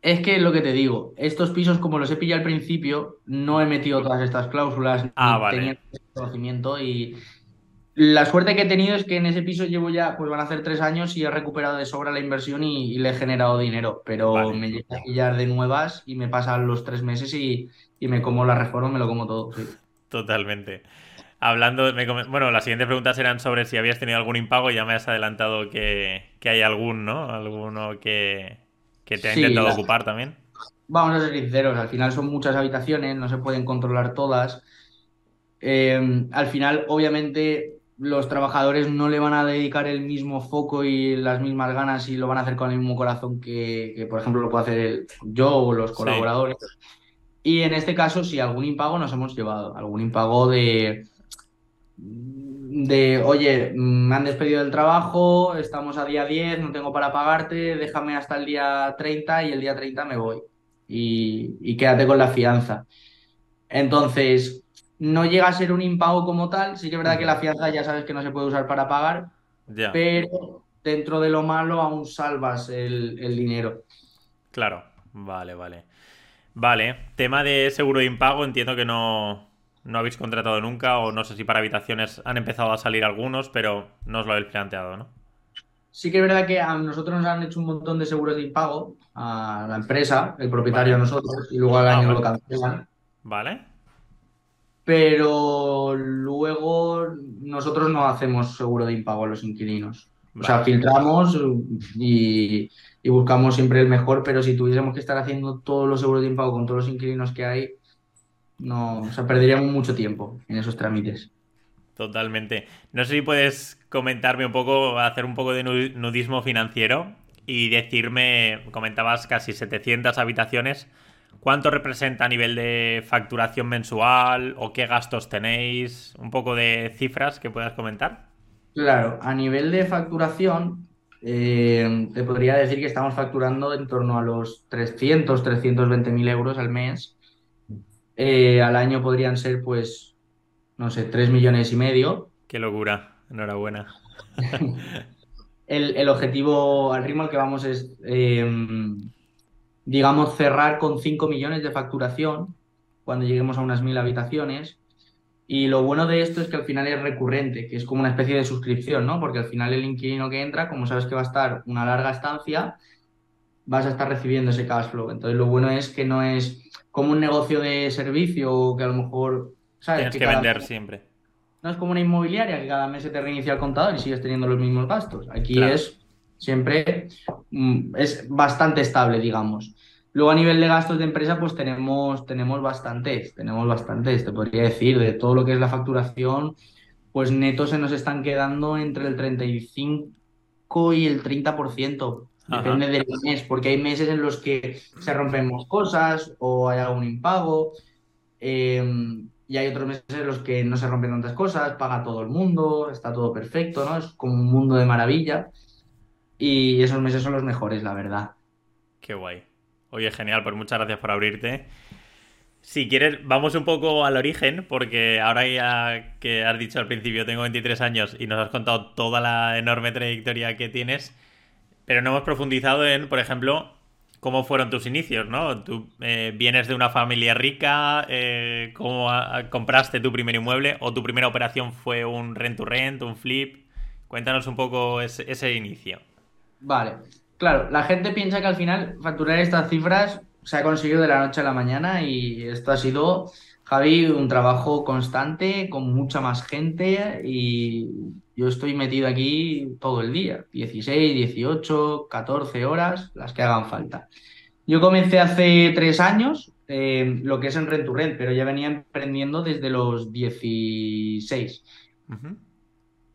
Speaker 1: es que lo que te digo, estos pisos, como los he pillado al principio, no he metido todas estas cláusulas,
Speaker 2: ah, vale.
Speaker 1: tenía conocimiento y la suerte que he tenido es que en ese piso llevo ya, pues van a hacer tres años y he recuperado de sobra la inversión y, y le he generado dinero, pero
Speaker 2: Vale.
Speaker 1: me llega a pillar de nuevas y me pasan los tres meses y, y me como la reforma, me lo como todo. Sí.
Speaker 2: Totalmente. Hablando, me bueno, las siguientes preguntas eran sobre si habías tenido algún impago y ya me has adelantado que, que hay algún, ¿no? Alguno que, que te ha
Speaker 1: Sí,
Speaker 2: intentado
Speaker 1: la-
Speaker 2: ocupar también.
Speaker 1: Vamos a ser sinceros, al final son muchas habitaciones, no se pueden controlar todas. Eh, al final, obviamente, los trabajadores no le van a dedicar el mismo foco y las mismas ganas y lo van a hacer con el mismo corazón que, que, por ejemplo, lo puedo hacer yo o los
Speaker 2: Sí.
Speaker 1: Y en este caso, sí, algún impago nos hemos llevado, algún impago de, de, oye, me han despedido del trabajo, estamos a día 10, no tengo para pagarte, déjame hasta el día 30 y el día 30 me voy. Y, y quédate con la fianza. Entonces, no llega a ser un impago como tal, sí que es verdad que la fianza ya sabes que no se puede usar para pagar, pero dentro de lo malo aún salvas el, el dinero.
Speaker 2: claro. Vale, vale. Vale, tema de seguro de impago, entiendo que no, no habéis contratado nunca, o no sé si para habitaciones han empezado a salir algunos, pero no os lo habéis planteado, ¿no?
Speaker 1: Sí que es verdad que a nosotros nos han hecho un montón de seguros de impago, a la empresa, el propietario a nosotros, y luego al
Speaker 2: Ah,
Speaker 1: año lo cancelan.
Speaker 2: Vale.
Speaker 1: pero luego nosotros no hacemos seguro de impago a los inquilinos. O sea, filtramos y, y, buscamos siempre el mejor, pero si tuviésemos que estar haciendo todos los seguros de impago con todos los inquilinos que hay, no, o sea, perderíamos mucho tiempo en esos trámites.
Speaker 2: Totalmente. No sé si puedes comentarme un poco, hacer un poco de nudismo financiero y decirme, comentabas casi 700 habitaciones, ¿cuánto representa a nivel de facturación mensual o qué gastos tenéis? Un poco de cifras que puedas comentar.
Speaker 1: Claro, a nivel de facturación, eh, te podría decir que estamos facturando en torno a los 300, 320 mil euros al mes. Eh, al año podrían ser, pues, no sé, 3 millones y medio.
Speaker 2: Qué locura, enhorabuena.
Speaker 1: el, objetivo al ritmo al que vamos es, em, digamos, cerrar con 5 millones de facturación cuando lleguemos a unas mil habitaciones. Y lo bueno de esto es que al final es recurrente, que es como una especie de suscripción, ¿no? Porque al final el inquilino que entra, como sabes que va a estar una larga estancia, vas a estar recibiendo ese cash flow. Entonces lo bueno es que no es como un negocio de servicio que a lo mejor
Speaker 2: Tienes que, vender siempre.
Speaker 1: No es como una inmobiliaria que cada mes se te reinicia el contador y sigues teniendo los mismos gastos. Aquí es siempre, mm, es bastante estable, digamos. Luego a nivel de gastos de empresa, pues tenemos, tenemos bastantes, tenemos bastantes, te podría decir, de todo lo que es la facturación, pues netos se nos están quedando entre el 35 y el 30%. Depende del mes, porque hay meses en los que se rompen cosas o hay algún impago. Eh, y hay otros meses en los que no se rompen tantas cosas, paga todo el mundo, está todo perfecto, ¿no? Es como un mundo de maravilla. Y esos meses son los mejores, la verdad.
Speaker 2: Qué guay. Oye, genial, pues muchas gracias por abrirte. Si quieres, vamos un poco al origen, porque ahora ya que has dicho al principio, tengo 23 años y nos has contado toda la enorme trayectoria que tienes, pero no hemos profundizado en, por ejemplo, cómo fueron tus inicios, ¿no? Tú eh, vienes de una familia rica, eh, ¿cómo compraste tu primer inmueble o tu primera operación fue un rent to rent, un flip? Cuéntanos un poco ese, inicio.
Speaker 1: Vale, claro, la gente piensa que al final facturar estas cifras se ha conseguido de la noche a la mañana y esto ha sido, Javi, un trabajo constante con mucha más gente y yo estoy metido aquí todo el día, 16, 18, 14 horas, las que hagan falta. Yo comencé hace tres años eh, lo que es en Rent to Rent, pero ya venía emprendiendo desde los 16.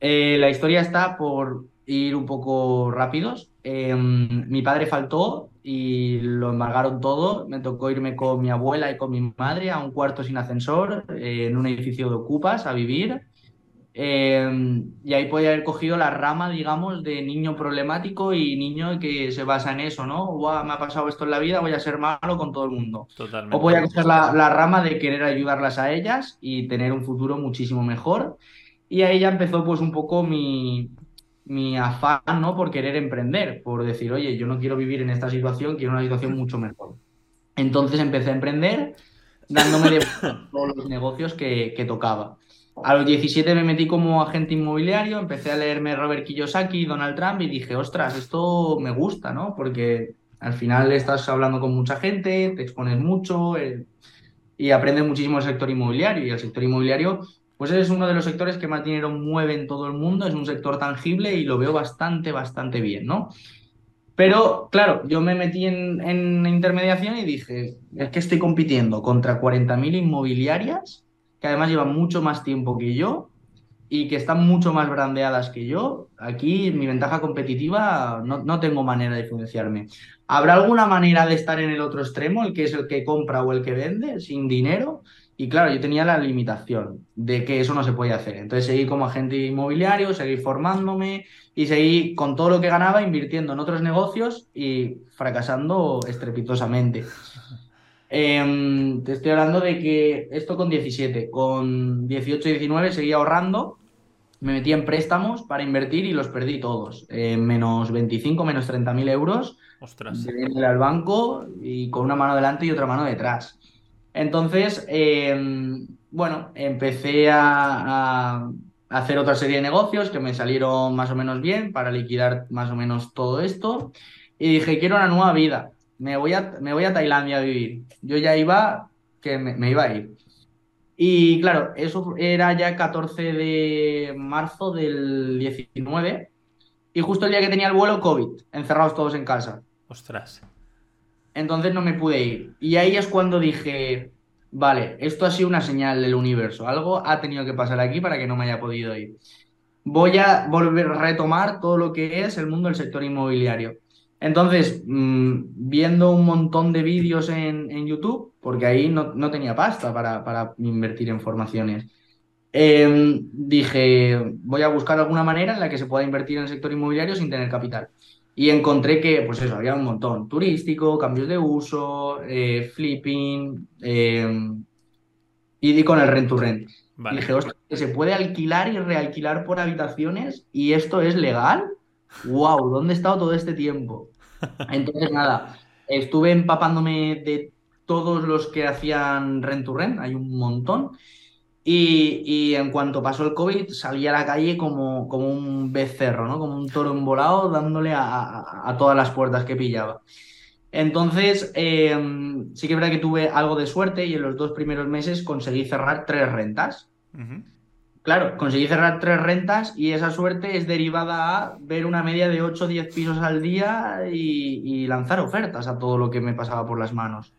Speaker 1: Eh, la historia está por ir un poco rápidos. Em, mi padre faltó y lo embargaron todo. Me tocó irme con mi abuela y con mi madre a un cuarto sin ascensor eh, en un edificio de ocupas a vivir. Em, y ahí podía haber cogido la rama, digamos, de niño problemático y niño que se basa en eso, ¿no? me ha pasado esto en la vida, voy a ser malo con todo el mundo.
Speaker 2: Totalmente.
Speaker 1: O voy a coger la, rama de querer ayudarlas a ellas y tener un futuro muchísimo mejor. Y ahí ya empezó pues un poco mi, mi afán, ¿no? Por querer emprender, por decir, oye, yo no quiero vivir en esta situación, quiero una situación mucho mejor. Entonces empecé a emprender dándome de todos los negocios que, que tocaba. A los 17 me metí como agente inmobiliario, empecé a leerme Robert Kiyosaki, Donald Trump y dije, ostras, esto me gusta, ¿no? Porque al final estás hablando con mucha gente, te expones mucho eh, y aprendes muchísimo el sector inmobiliario. Y el sector inmobiliario, pues es uno de los sectores que más dinero mueve en todo el mundo, es un sector tangible y lo veo bastante, bastante bien, ¿no? Pero claro, yo me metí en, intermediación y dije, es que estoy compitiendo contra 40.000 inmobiliarias que además llevan mucho más tiempo que yo y que están mucho más brandeadas que yo, aquí mi ventaja competitiva no, no, tengo manera de diferenciarme. ¿Habrá alguna manera de estar en el otro extremo, el que es el que compra o el que vende, sin dinero? Y claro, yo tenía la limitación de que eso no se puede hacer. Entonces seguí como agente inmobiliario, seguí formándome y seguí con todo lo que ganaba invirtiendo en otros negocios y fracasando estrepitosamente. Em, te estoy hablando de que esto con 17, con 18 y 19 seguía ahorrando, me metí en préstamos para invertir y los perdí todos. menos 25, menos 30 mil euros.
Speaker 2: Ostras.
Speaker 1: al banco y con una mano delante y otra mano detrás. Entonces, em, bueno, empecé a, hacer otra serie de negocios que me salieron más o menos bien para liquidar más o menos todo esto. Y dije, quiero una nueva vida me voy a, me voy a Tailandia a vivir. Yo ya iba, que me, iba a ir. Y claro, eso era ya 14 de marzo del 19 y justo el día que tenía el vuelo, COVID, encerrados todos en casa.
Speaker 2: Ostras.
Speaker 1: Entonces no me pude ir. Y ahí es cuando dije, vale, esto ha sido una señal del universo, algo ha tenido que pasar aquí para que no me haya podido ir. Voy a volver a retomar todo lo que es el mundo del sector inmobiliario. Entonces, mm, viendo un montón de vídeos en, YouTube, porque ahí no, tenía pasta para, invertir en formaciones, em, dije, voy a buscar alguna manera en la que se pueda invertir en el sector inmobiliario sin tener capital. Y encontré que, pues eso, había un montón. Turístico, cambios de uso, eh, flipping, em, y di con el rent to rent. Y dije, ostras, que se puede alquilar y realquilar por habitaciones y esto es legal. ¡Wow! ¿Dónde he estado todo este tiempo? Entonces, nada, estuve empapándome de todos los que hacían rent to rent, hay un montón. Y, en cuanto pasó el COVID, salí a la calle como, como un becerro, ¿no? Como un toro embolado, dándole a, todas las puertas que pillaba. Entonces, em, sí que es verdad que tuve algo de suerte y en los dos primeros meses conseguí cerrar tres rentas. Claro, conseguí cerrar tres rentas y esa suerte es derivada a ver una media de 8 o 10 pisos al día y, lanzar ofertas a todo lo que me pasaba por las manos.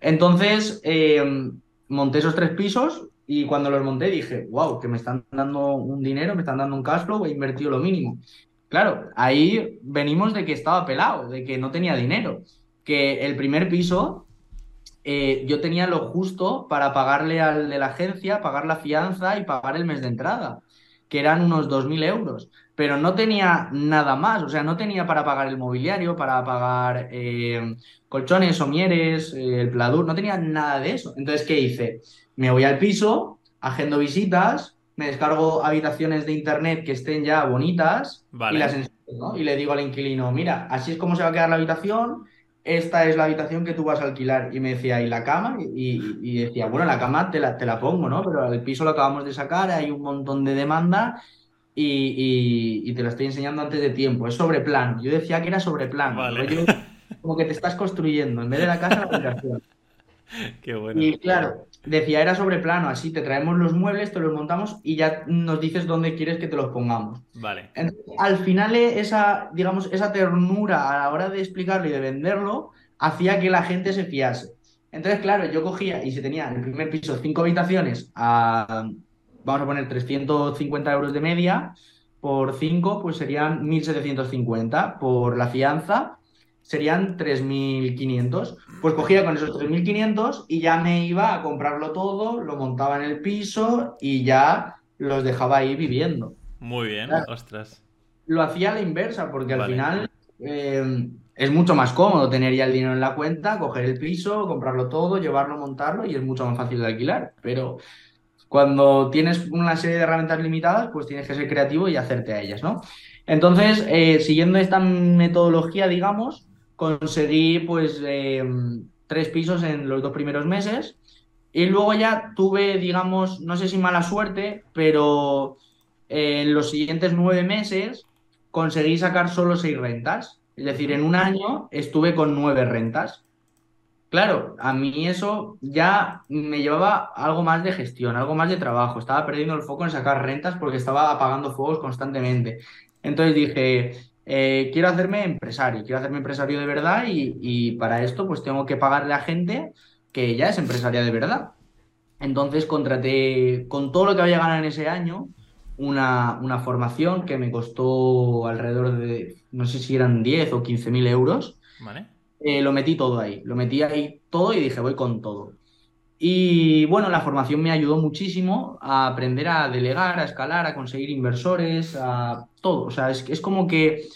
Speaker 1: Entonces, em, monté esos tres pisos y cuando los monté dije, wow, que me están dando un dinero, me están dando un cash flow, he invertido lo mínimo. Claro, ahí venimos de que estaba pelado, de que no tenía dinero. Que el primer piso eh, yo tenía lo justo para pagarle al de la agencia, pagar la fianza y pagar el mes de entrada, que eran unos 2.000 euros. Pero no tenía nada más, o sea, no tenía para pagar el mobiliario, para pagar eh, colchones, somieres, eh, el pladur, no tenía nada de eso. Entonces, ¿qué hice? Me voy al piso, agendo visitas, me descargo habitaciones de internet que estén ya bonitas y las enseño, Y le digo al inquilino, mira, así es como se va a quedar la habitación, esta es la habitación que tú vas a alquilar. Y me decía, ¿y la cama? Y, decía, bueno, la cama te la, te la pongo, ¿no? Pero el piso lo acabamos de sacar, hay un montón de demanda y, te lo estoy enseñando antes de tiempo. Es sobre plan. Yo decía que era sobre plan. como que te estás construyendo, en vez de la casa, la habitación.
Speaker 2: Qué bueno.
Speaker 1: Y claro, decía, era sobre plano, así te traemos los muebles, te los montamos y ya nos dices dónde quieres que te los pongamos.
Speaker 2: Vale.
Speaker 1: al final, esa, digamos, esa ternura a la hora de explicarlo y de venderlo hacía que la gente se fiase. Entonces, claro, yo cogía y si tenía en el primer piso cinco habitaciones a, vamos a poner 350 euros de media, por cinco, pues serían 1750 por la fianza serían 3.500. Pues cogía con esos 3.500 y ya me iba a comprarlo todo, lo montaba en el piso y ya los dejaba ahí viviendo.
Speaker 2: Muy bien, ostras.
Speaker 1: Lo hacía a la inversa, porque al final eh, es mucho más cómodo tener ya el dinero en la cuenta, coger el piso, comprarlo todo, llevarlo, montarlo y es mucho más fácil de alquilar. Pero cuando tienes una serie de herramientas limitadas, pues tienes que ser creativo y hacerte a ellas, ¿no? Entonces, eh, siguiendo esta metodología, digamos, conseguí pues em, tres pisos en los dos primeros meses y luego ya tuve, digamos, no sé si mala suerte, pero en los siguientes nueve meses conseguí sacar solo seis rentas. Es decir, en un año estuve con nueve rentas. Claro, a mí eso ya me llevaba algo más de gestión, algo más de trabajo. Estaba perdiendo el foco en sacar rentas porque estaba apagando fuegos constantemente. Entonces dije, eh, quiero hacerme empresario, quiero hacerme empresario de verdad y, para esto pues tengo que pagarle a gente que ya es empresaria de verdad. Entonces contraté con todo lo que había ganado en ese año una, una formación que me costó alrededor de, no sé si eran 10 o 15 mil euros. Eh, lo metí todo ahí, lo metí ahí todo y dije voy con todo. Y bueno, la formación me ayudó muchísimo a aprender a delegar, a escalar, a conseguir inversores, a todo. O sea, es, es como que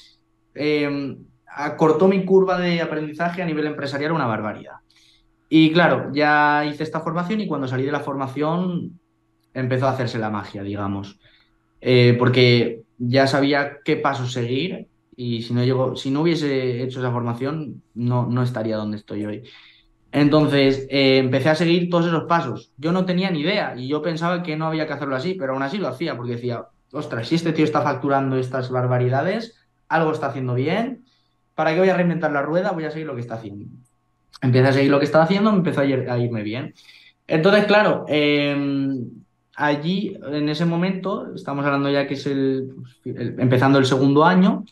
Speaker 1: em, acortó mi curva de aprendizaje a nivel empresarial una barbaridad. Y claro, ya hice esta formación y cuando salí de la formación empezó a hacerse la magia, digamos. Eh, porque ya sabía qué pasos seguir y si no, llego, si no hubiese hecho esa formación no, no estaría donde estoy hoy. Entonces eh, empecé a seguir todos esos pasos. Yo no tenía ni idea y yo pensaba que no había que hacerlo así, pero aún así lo hacía porque decía, ostras, si este tío está facturando estas barbaridades, algo está haciendo bien, ¿para qué voy a reinventar la rueda? Voy a seguir lo que está haciendo. Empecé a seguir lo que estaba haciendo, me empezó a, irme bien. Entonces, claro, em, allí, en ese momento, estamos hablando ya que es el, empezando el segundo año,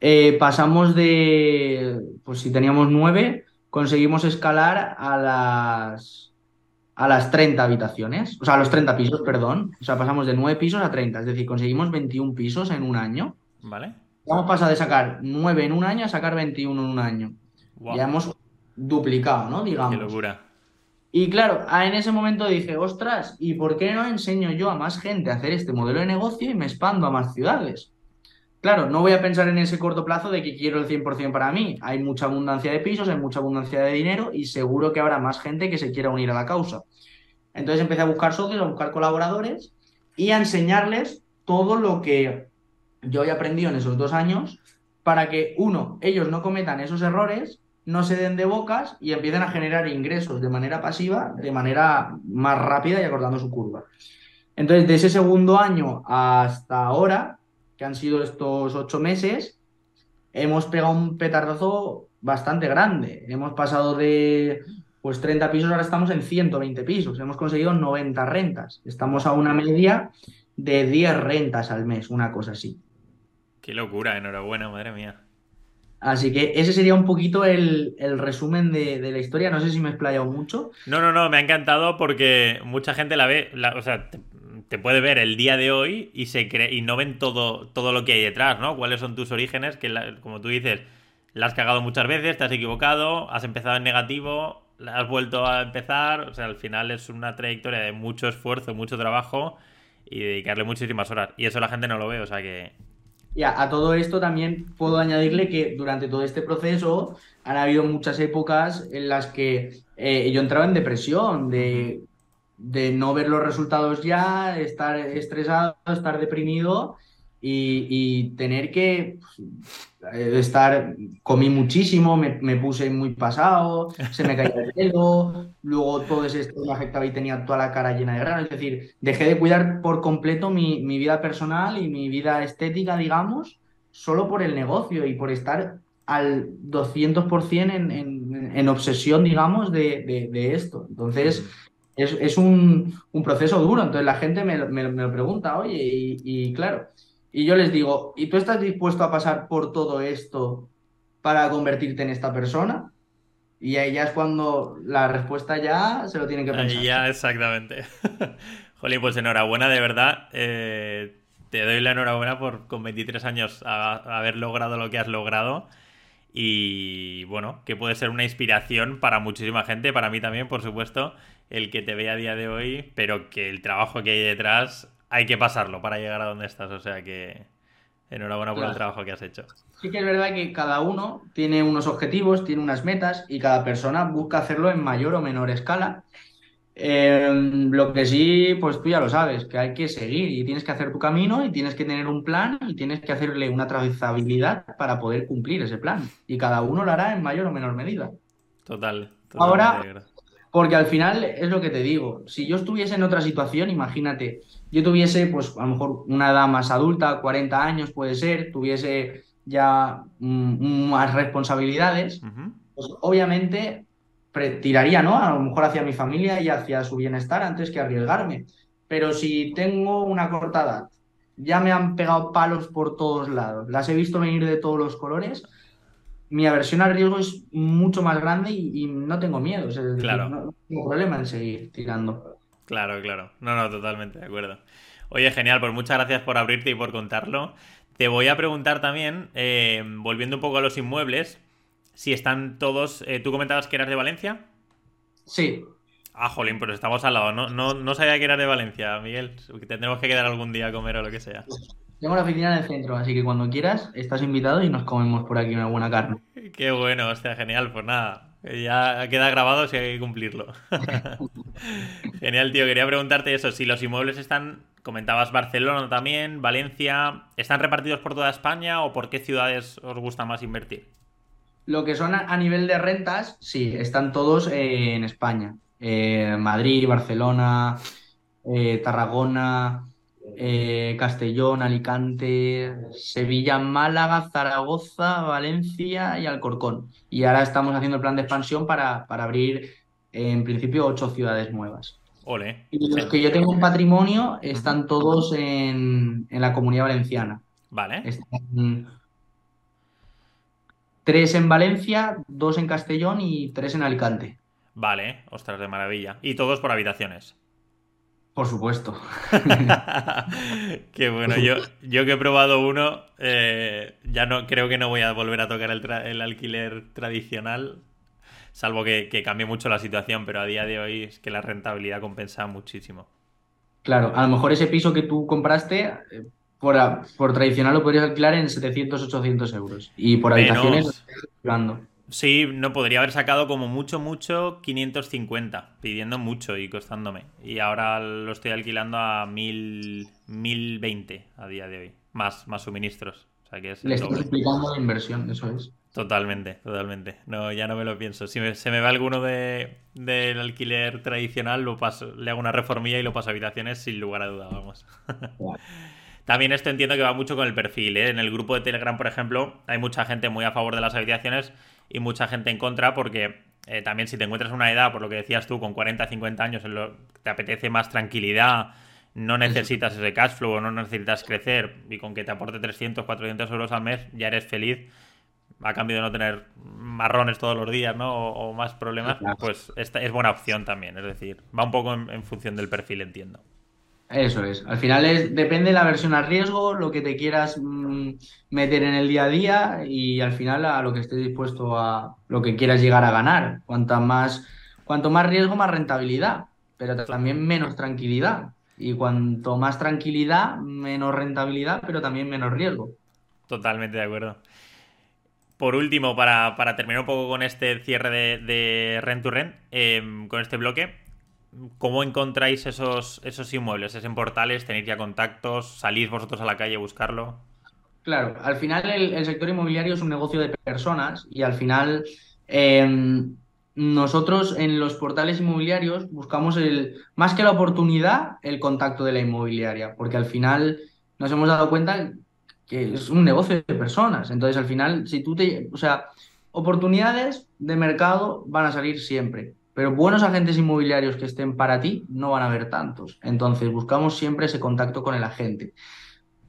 Speaker 1: eh, pasamos de, pues si teníamos nueve, conseguimos escalar a las, a las 30 habitaciones, o sea, a los 30 pisos, perdón. O sea, pasamos de 9 pisos a 30, es decir, conseguimos 21 pisos en un año.
Speaker 2: Vale.
Speaker 1: Hemos pasado de sacar 9 en un año a sacar 21 en un año. Ya hemos duplicado, ¿no? Digamos.
Speaker 2: Qué locura.
Speaker 1: Y claro, en ese momento dije, ostras, ¿y por qué no enseño yo a más gente a hacer este modelo de negocio y me expando a más ciudades? Claro, no voy a pensar en ese corto plazo de que quiero el 100% para mí. Hay mucha abundancia de pisos, hay mucha abundancia de dinero y seguro que habrá más gente que se quiera unir a la causa. Entonces empecé a buscar socios, a buscar colaboradores y a enseñarles todo lo que yo he aprendido en esos dos años para que, uno, ellos no cometan esos errores no se den de bocas y empiecen a generar ingresos de manera pasiva, de manera más rápida y acordando su curva. Entonces, de ese segundo año hasta ahora, que han sido estos ocho meses, hemos pegado un petardazo bastante grande. Hemos pasado de pues 30 pisos, ahora estamos en 120 pisos. Hemos conseguido 90 rentas. Estamos a una media de 10 rentas al mes, una cosa así.
Speaker 2: Qué locura, enhorabuena, madre mía.
Speaker 1: Así que ese sería un poquito el, resumen de, la historia. No sé si me he explayado mucho.
Speaker 2: No, no, no, me ha encantado porque mucha gente la ve, o sea, te, puede ver el día de hoy y se cree, y no ven todo, todo lo que hay detrás, ¿no? ¿Cuáles son tus orígenes? Que como tú dices, la has cagado muchas veces, te has equivocado, has empezado en negativo, la has vuelto a empezar. O sea, al final es una trayectoria de mucho esfuerzo, mucho trabajo y dedicarle muchísimas horas. Y eso la gente no lo ve, o sea que
Speaker 1: y a, todo esto también puedo añadirle que durante todo este proceso han habido muchas épocas en las que eh, yo entraba en depresión, de, de, no ver los resultados ya, estar estresado, estar deprimido y, tener que pues, estar, comí muchísimo, me, puse muy pasado, se me caía el pelo, luego todo ese estrés me afectaba y tenía toda la cara llena de granos, es decir, dejé de cuidar por completo mi, vida personal y mi vida estética, digamos, solo por el negocio y por estar al 200% en, en, en obsesión, digamos, de, esto. Entonces, es, un, proceso duro. Entonces la gente me, lo pregunta, oye, y claro, y yo les digo, ¿y tú estás dispuesto a pasar por todo esto para convertirte en esta persona? Y ahí ya es cuando la respuesta ya se lo tienen que pensar.
Speaker 2: Ahí ya, exactamente. Jolín, pues enhorabuena, de verdad. Eh, te doy la enhorabuena por con 23 años haber logrado lo que has logrado. Y bueno, que puede ser una inspiración para muchísima gente, para mí también, por supuesto, el que te vea a día de hoy, pero que el trabajo que hay detrás hay que pasarlo para llegar a donde estás. O sea que enhorabuena por el trabajo que has hecho.
Speaker 1: Sí que es verdad que cada uno tiene unos objetivos, tiene unas metas y cada persona busca hacerlo en mayor o menor escala. Em, lo que sí, pues tú ya lo sabes, que hay que seguir y tienes que hacer tu camino y tienes que tener un plan y tienes que hacerle una trazabilidad para poder cumplir ese plan. Y cada uno lo hará en mayor o menor medida.
Speaker 2: Total.
Speaker 1: Ahora, porque al final es lo que te digo, si yo estuviese en otra situación, imagínate, yo tuviese pues a lo mejor una edad más adulta, 40 años puede ser, tuviese ya mm, más responsabilidades, pues obviamente tiraría, ¿no? A lo mejor hacia mi familia y hacia su bienestar antes que arriesgarme. Pero si tengo una corta edad, ya me han pegado palos por todos lados, las he visto venir de todos los colores, mi aversión al riesgo es mucho más grande y, no tengo miedo. claro. no, tengo problema en seguir tirando.
Speaker 2: Claro, claro. No, no, totalmente de acuerdo. Oye, genial, pues muchas gracias por abrirte y por contarlo. Te voy a preguntar también, eh, volviendo un poco a los inmuebles, si están todos. Eh, ¿Tú comentabas que eras de Valencia?
Speaker 1: Sí.
Speaker 2: Ah, jolín, pues estamos al lado. No, no, no sabía que eras de Valencia, Miguel. Tendremos que quedar algún día a comer o lo que sea.
Speaker 1: Tengo la oficina en el centro, así que cuando quieras estás invitado y nos comemos por aquí una buena carne.
Speaker 2: Qué bueno, hostia, genial. Pues nada, ya queda grabado si hay que cumplirlo. genial, tío. Quería preguntarte eso, si los inmuebles están, comentabas Barcelona también, Valencia, ¿están repartidos por toda España o por qué ciudades os gusta más invertir?
Speaker 1: Lo que son a nivel de rentas, sí, están todos eh, en España. Eh, Madrid, Barcelona, eh, Tarragona, eh, Castellón, Alicante, Sevilla, Málaga, Zaragoza, Valencia y Alcorcón. Y ahora estamos haciendo el plan de expansión para, abrir en principio, ocho ciudades nuevas.
Speaker 2: Ole.
Speaker 1: Y los que yo tengo en patrimonio están todos en, en la comunidad valenciana.
Speaker 2: Vale.
Speaker 1: Están tres en Valencia, dos en Castellón y tres en Alicante.
Speaker 2: Vale, ostras, de maravilla. Y todos por habitaciones.
Speaker 1: Por supuesto.
Speaker 2: Qué bueno, yo, yo que he probado uno, eh, ya no creo que no voy a volver a tocar el, tra- el alquiler tradicional, salvo que, que cambie mucho la situación, pero a día de hoy es que la rentabilidad compensa muchísimo.
Speaker 1: Claro, a lo mejor ese piso que tú compraste, eh, por, a- por tradicional lo podrías alquilar en 700, 800 euros. Y por habitaciones lo
Speaker 2: Menos.
Speaker 1: alquilando.
Speaker 2: Sí, no podría haber sacado como mucho, mucho 550, pidiendo mucho y costándome. Y ahora lo estoy alquilando a 1000, 1020 a día de hoy, más, más suministros. O sea que es
Speaker 1: Le estás
Speaker 2: doble.
Speaker 1: explicando la inversión, eso es.
Speaker 2: Totalmente, totalmente. No, ya no me lo pienso. Si me- se me va alguno de, del alquiler tradicional, lo paso, le hago una reformilla y lo paso a habitaciones sin lugar a duda, vamos. También esto entiendo que va mucho con el perfil, ¿eh? En el grupo de Telegram, por ejemplo, hay mucha gente muy a favor de las habitaciones y mucha gente en contra porque eh, también si te encuentras en una edad, por lo que decías tú, con 40, 50 años, en lo te apetece más tranquilidad, no necesitas ese cash flow, no necesitas crecer y con que te aporte 300, 400 euros al mes ya eres feliz a cambio de no tener marrones todos los días, ¿no? O, o más problemas, pues esta es buena opción también. Es decir, va un poco en, en función del perfil, entiendo.
Speaker 1: Eso es. Al final es, depende de la versión a riesgo, lo que te quieras mm, meter en el día a día y al final a lo que estés dispuesto a, lo que quieras llegar a ganar. Cuanta más, cuanto más riesgo, más rentabilidad, pero también menos tranquilidad. Y cuanto más tranquilidad, menos rentabilidad, pero también menos riesgo.
Speaker 2: Totalmente de acuerdo. Por último, para, para terminar un poco con este cierre de, de Rent to Rent, eh, con este bloque, ¿cómo encontráis esos, esos inmuebles? ¿Es en portales? ¿Tenéis ya contactos? ¿Salís vosotros a la calle a buscarlo?
Speaker 1: Claro, al final el, sector inmobiliario es un negocio de personas y al final eh, nosotros en los portales inmobiliarios buscamos el, más que la oportunidad, el contacto de la inmobiliaria, porque al final nos hemos dado cuenta que es un negocio de personas. Entonces, al final, si tú te, o sea, oportunidades de mercado van a salir siempre, pero buenos agentes inmobiliarios que estén para ti no van a haber tantos. Entonces, buscamos siempre ese contacto con el agente.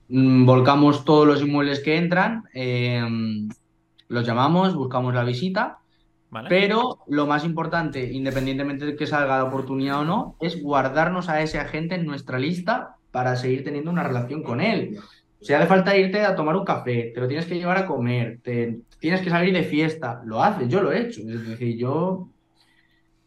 Speaker 1: Mm, Volcamos todos los inmuebles que entran, eh, los llamamos, buscamos la visita,
Speaker 2: ¿Vale?
Speaker 1: pero lo más importante, independientemente de que salga la oportunidad o no, es guardarnos a ese agente en nuestra lista para seguir teniendo una relación con él. Si hace falta irte a tomar un café, te lo tienes que llevar a comer, te tienes que salir de fiesta, lo haces, yo lo he hecho. Es decir, yo,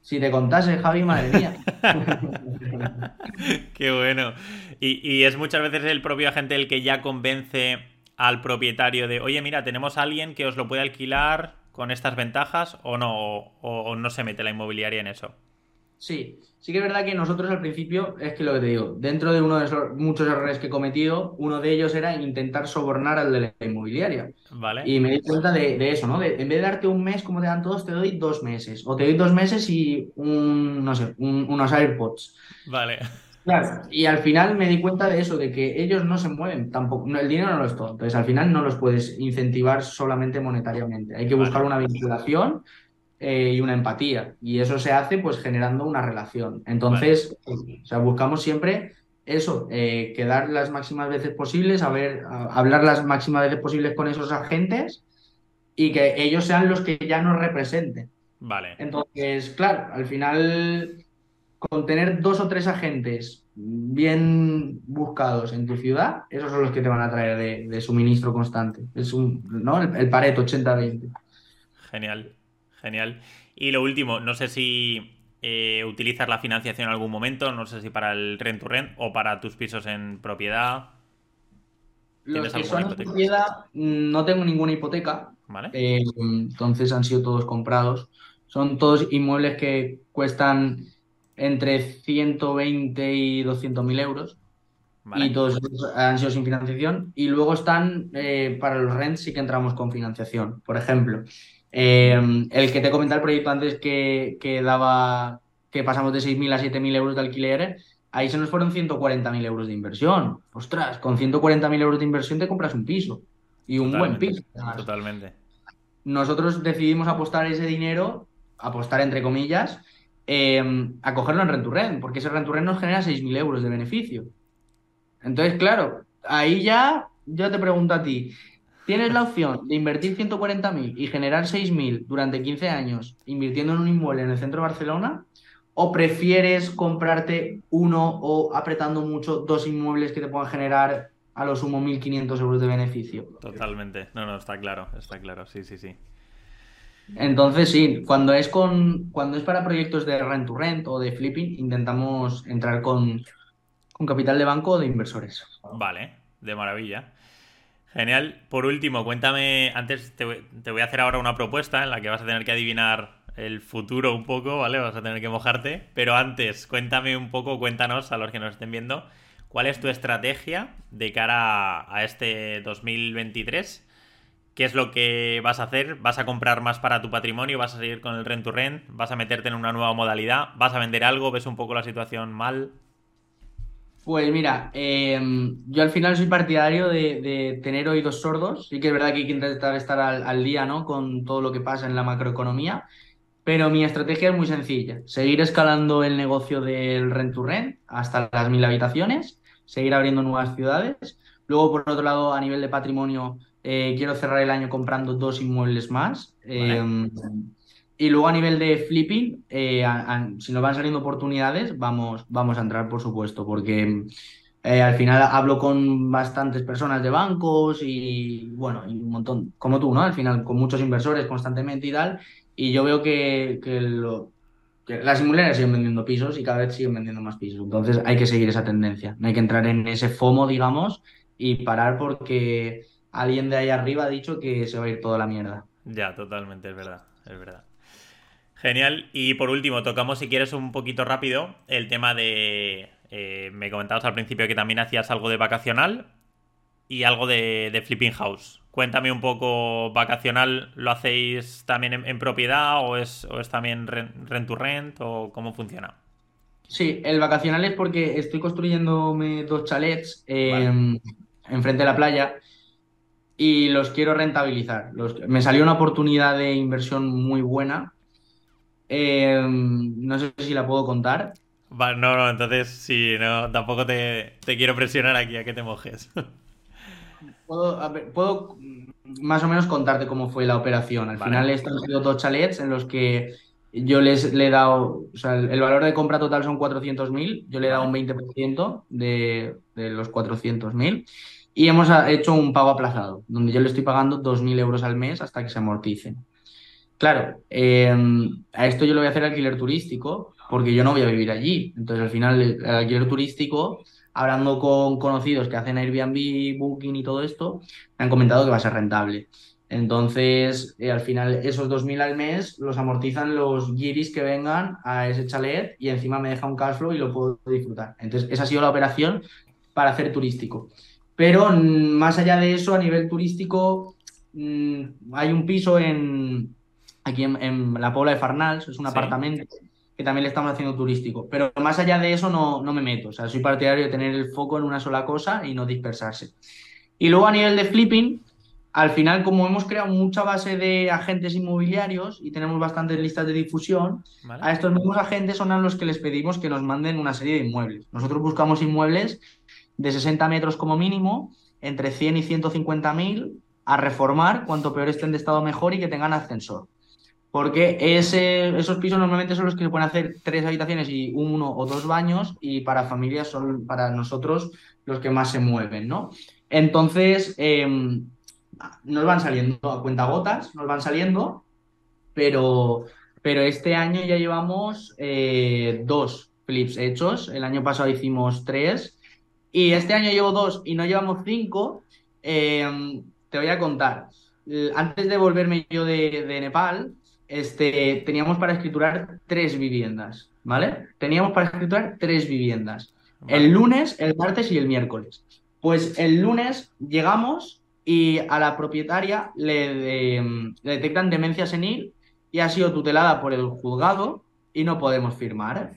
Speaker 1: si te contase, Javi, madre mía.
Speaker 2: Qué bueno. Y, y es muchas veces el propio agente el que ya convence al propietario de, oye, mira, tenemos a alguien que os lo puede alquilar con estas ventajas o no, o, o no se mete la inmobiliaria en eso.
Speaker 1: Sí, sí que es verdad que nosotros al principio, es que lo que te digo, dentro de uno de esos muchos errores que he cometido, uno de ellos era intentar sobornar al de la inmobiliaria.
Speaker 2: ¿Vale?
Speaker 1: Y me di cuenta de, de eso, ¿no? De, en vez de darte un mes como te dan todos, te doy dos meses. O te doy dos meses y un, no sé, un- unos AirPods.
Speaker 2: Vale.
Speaker 1: Claro, y al final me di cuenta de eso, de que ellos no se mueven tampoco, no, el dinero no lo es todo, entonces al final no los puedes incentivar solamente monetariamente, hay que
Speaker 2: Vale.
Speaker 1: buscar una vinculación eh, y una empatía, y eso se hace pues generando una relación. Entonces, o sea, buscamos siempre eso, eh, quedar las máximas veces posibles, a ver, a- hablar las máximas veces posibles con esos agentes y que ellos sean los que ya nos representen.
Speaker 2: Vale.
Speaker 1: Entonces, claro, al final, con tener dos o tres agentes bien buscados en tu ciudad, esos son los que te van a traer de, de suministro constante. Es un, ¿no? El, el Pareto 80-20.
Speaker 2: Genial, genial. Y lo último, no sé si eh, utilizas la financiación en algún momento, no sé si para el rent to rent o para tus pisos en propiedad,
Speaker 1: Los
Speaker 2: ¿Tienes
Speaker 1: que son en propiedad, mm, no tengo ninguna hipoteca,
Speaker 2: ¿vale?
Speaker 1: eh, entonces han sido todos comprados. Son todos inmuebles que cuestan entre 120 y 200 mil euros.
Speaker 2: Vale.
Speaker 1: y todos han sido sin financiación. Y luego están, eh, para los rents sí que entramos con financiación. Por ejemplo, eh, el que te comenté el proyecto antes que, que daba, que pasamos de 6.000 a 7.000 euros de alquiler, ahí se nos fueron 140.000 euros de inversión. Ostras, con 140.000 euros de inversión te compras un piso. Y un buen piso. además.
Speaker 2: Totalmente.
Speaker 1: Nosotros decidimos apostar ese dinero, apostar entre comillas, em, a cogerlo en rent to rent, porque ese rent to rent nos genera 6.000 euros de beneficio. Entonces, claro, ahí ya yo te pregunto a ti, ¿tienes la opción de invertir 140.000 y generar 6.000 durante 15 años invirtiendo en un inmueble en el centro de Barcelona? ¿O prefieres comprarte uno o apretando mucho dos inmuebles que te puedan generar a lo sumo 1.500 euros de beneficio?
Speaker 2: Totalmente. No, no, está claro, está claro, sí, sí, sí.
Speaker 1: Entonces, sí, cuando es con cuando es para proyectos de rent to rent o de flipping, intentamos entrar con, con capital de banco o de inversores.
Speaker 2: Vale, de maravilla. Genial. Por último, cuéntame, antes te, voy a hacer ahora una propuesta en la que vas a tener que adivinar el futuro un poco, ¿vale? Vas a tener que mojarte. Pero antes, cuéntame un poco, cuéntanos a los que nos estén viendo, ¿cuál es tu estrategia de cara a este 2023? ¿Qué es lo que vas a hacer? ¿Vas a comprar más para tu patrimonio? ¿Vas a seguir con el rent to rent? ¿Vas a meterte en una nueva modalidad? ¿Vas a vender algo? ¿Ves un poco la situación mal?
Speaker 1: Pues mira, em, yo al final soy partidario de, tener oídos sordos. Sí que es verdad que hay que intentar estar al, al día, ¿no? Con todo lo que pasa en la macroeconomía. Pero mi estrategia es muy sencilla. Seguir escalando el negocio del rent to rent hasta las mil habitaciones, seguir abriendo nuevas ciudades. Luego, por otro lado, a nivel de patrimonio, eh, quiero cerrar el año comprando dos inmuebles más. Eh, y luego a nivel de flipping, eh, si nos van saliendo oportunidades, vamos, vamos a entrar, por supuesto, porque al final hablo con bastantes personas de bancos y, bueno, y un montón, como tú, ¿no? Al final, con muchos inversores constantemente y tal. Y yo veo que, las inmobiliarias siguen vendiendo pisos y cada vez siguen vendiendo más pisos. Entonces hay que seguir esa tendencia. No hay que entrar en ese FOMO, digamos, y parar porque alguien de ahí arriba ha dicho que se va a ir toda la mierda.
Speaker 2: Ya, totalmente, es verdad, es verdad. Genial. Y por último, tocamos, si quieres, un poquito rápido el tema de... Eh, me comentabas al principio que también hacías algo de vacacional y algo de flipping house. Cuéntame un poco, vacacional, ¿lo hacéis también en, propiedad o es, es también rent, to rent o cómo funciona?
Speaker 1: Sí, el vacacional es porque estoy construyéndome dos chalets em, enfrente de la playa y los quiero rentabilizar. me salió una oportunidad de inversión muy buena. Em, no sé si la puedo contar.
Speaker 2: no, no, entonces sí, no, tampoco te, te quiero presionar aquí a que te mojes.
Speaker 1: Puedo, más o menos contarte cómo fue la operación. Al final he sido dos chalets en los que yo les le he dado, o sea, el, valor de compra total son 400.000, yo le he dado un 20% de, de los 400.000 y hemos hecho un pago aplazado, donde yo le estoy pagando 2.000 euros al mes hasta que se amorticen. Claro, em, a esto yo lo voy a hacer alquiler turístico porque yo no voy a vivir allí. Entonces, al final, el alquiler turístico hablando con conocidos que hacen Airbnb, Booking y todo esto, me han comentado que va a ser rentable. Entonces, eh, al final, esos 2.000 al mes los amortizan los giris que vengan a ese chalet y encima me deja un cash flow y lo puedo disfrutar. Entonces, esa ha sido la operación para hacer turístico. Pero mm, más allá de eso, a nivel turístico, mm, hay un piso en, aquí en, la Pobla de Farnals, es un apartamento que también le estamos haciendo turístico. Pero más allá de eso no, no me meto. O sea, soy partidario de tener el foco en una sola cosa y no dispersarse. Y luego a nivel de flipping, al final, como hemos creado mucha base de agentes inmobiliarios y tenemos bastantes listas de difusión, a estos mismos agentes son a los que les pedimos que nos manden una serie de inmuebles. Nosotros buscamos inmuebles de 60 metros como mínimo, entre 100 y 150 mil, a reformar, cuanto peor estén de estado mejor y que tengan ascensor porque esos pisos normalmente son los que se pueden hacer tres habitaciones y uno o dos baños y para familias son para nosotros los que más se mueven, ¿no? Entonces, em, nos van saliendo a cuenta gotas, nos van saliendo, pero, pero este año ya llevamos eh, dos flips hechos, el año pasado hicimos tres y este año llevo dos y no llevamos cinco. Em, te voy a contar. Antes de volverme yo de Nepal, este, teníamos para escriturar tres viviendas, ¿vale? Teníamos para escriturar tres viviendas. El lunes, el martes y el miércoles. Pues el lunes llegamos y a la propietaria le, detectan demencia senil y ha sido tutelada por el juzgado y no podemos firmar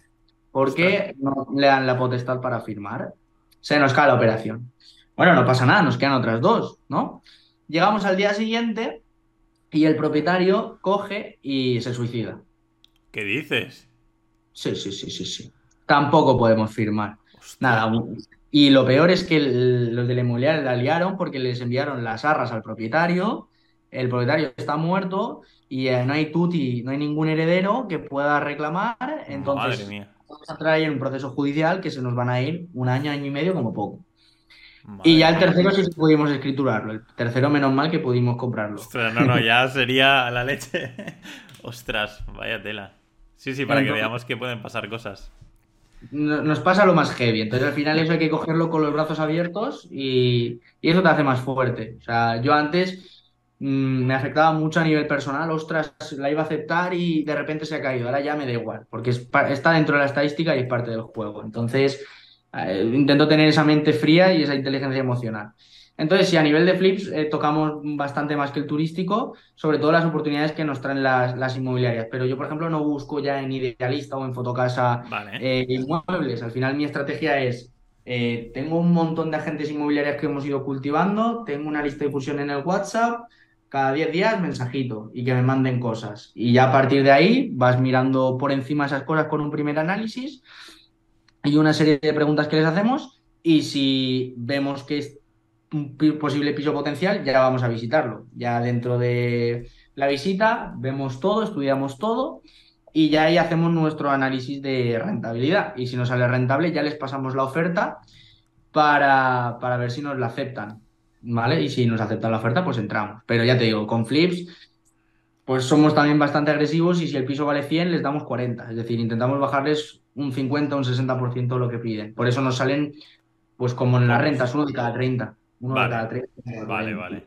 Speaker 1: porque no le dan la potestad para firmar. Se nos cae la operación. Bueno, no pasa nada, nos quedan otras dos, ¿no? Llegamos al día siguiente y el propietario coge y se suicida.
Speaker 2: ¿Qué dices?
Speaker 1: Sí, sí, sí, sí, sí. Tampoco podemos firmar. Nada. Y lo peor es que los de la inmobiliaria la liaron porque les enviaron las arras al propietario. El propietario está muerto y eh, no hay tuti, no hay ningún heredero que pueda reclamar. Entonces, vamos a traer un proceso judicial que se nos van a ir un año, año y medio como poco. Y ya el tercero sí pudimos escriturarlo. El tercero, menos mal que pudimos comprarlo.
Speaker 2: Ostras, no, no, ya sería la leche. Ostras, vaya tela. Sí, sí, para que veamos que pueden pasar cosas.
Speaker 1: Nos pasa lo más heavy. Entonces, al final, eso hay que cogerlo con los brazos abiertos y, y eso te hace más fuerte. O sea, yo antes Mm, me afectaba mucho a nivel personal, ostras, la iba a aceptar y de repente se ha caído, ahora ya me da igual, porque está dentro de la estadística y es parte del juego. Entonces, eh, intento tener esa mente fría y esa inteligencia emocional. Entonces, si a nivel de flips eh, tocamos bastante más que el turístico, sobre todo las oportunidades que nos traen las, inmobiliarias. Pero yo, por ejemplo, no busco ya en Idealista o en Fotocasa eh, inmuebles. Al final, mi estrategia es tengo un montón de agentes inmobiliarias que hemos ido cultivando, tengo una lista de difusión en el WhatsApp, cada 10 días mensajito y que me manden cosas. Y ya a partir de ahí vas mirando por encima esas cosas con un primer análisis y una serie de preguntas que les hacemos y si vemos que es un posible piso potencial, ya vamos a visitarlo. Ya dentro de la visita vemos todo, estudiamos todo y ya ahí hacemos nuestro análisis de rentabilidad. Y si nos sale rentable, ya les pasamos la oferta para, para ver si nos la aceptan. ¿vale? Y si nos aceptan la oferta, pues entramos. Pero ya te digo, con flips, pues somos también bastante agresivos y si el piso vale 100, les damos 40. Es decir, intentamos bajarles un 50, un 60% de lo que piden. Por eso nos salen, pues como en las rentas, uno de cada 30. Uno
Speaker 2: vale.
Speaker 1: de cada 30.
Speaker 2: Vale, vale.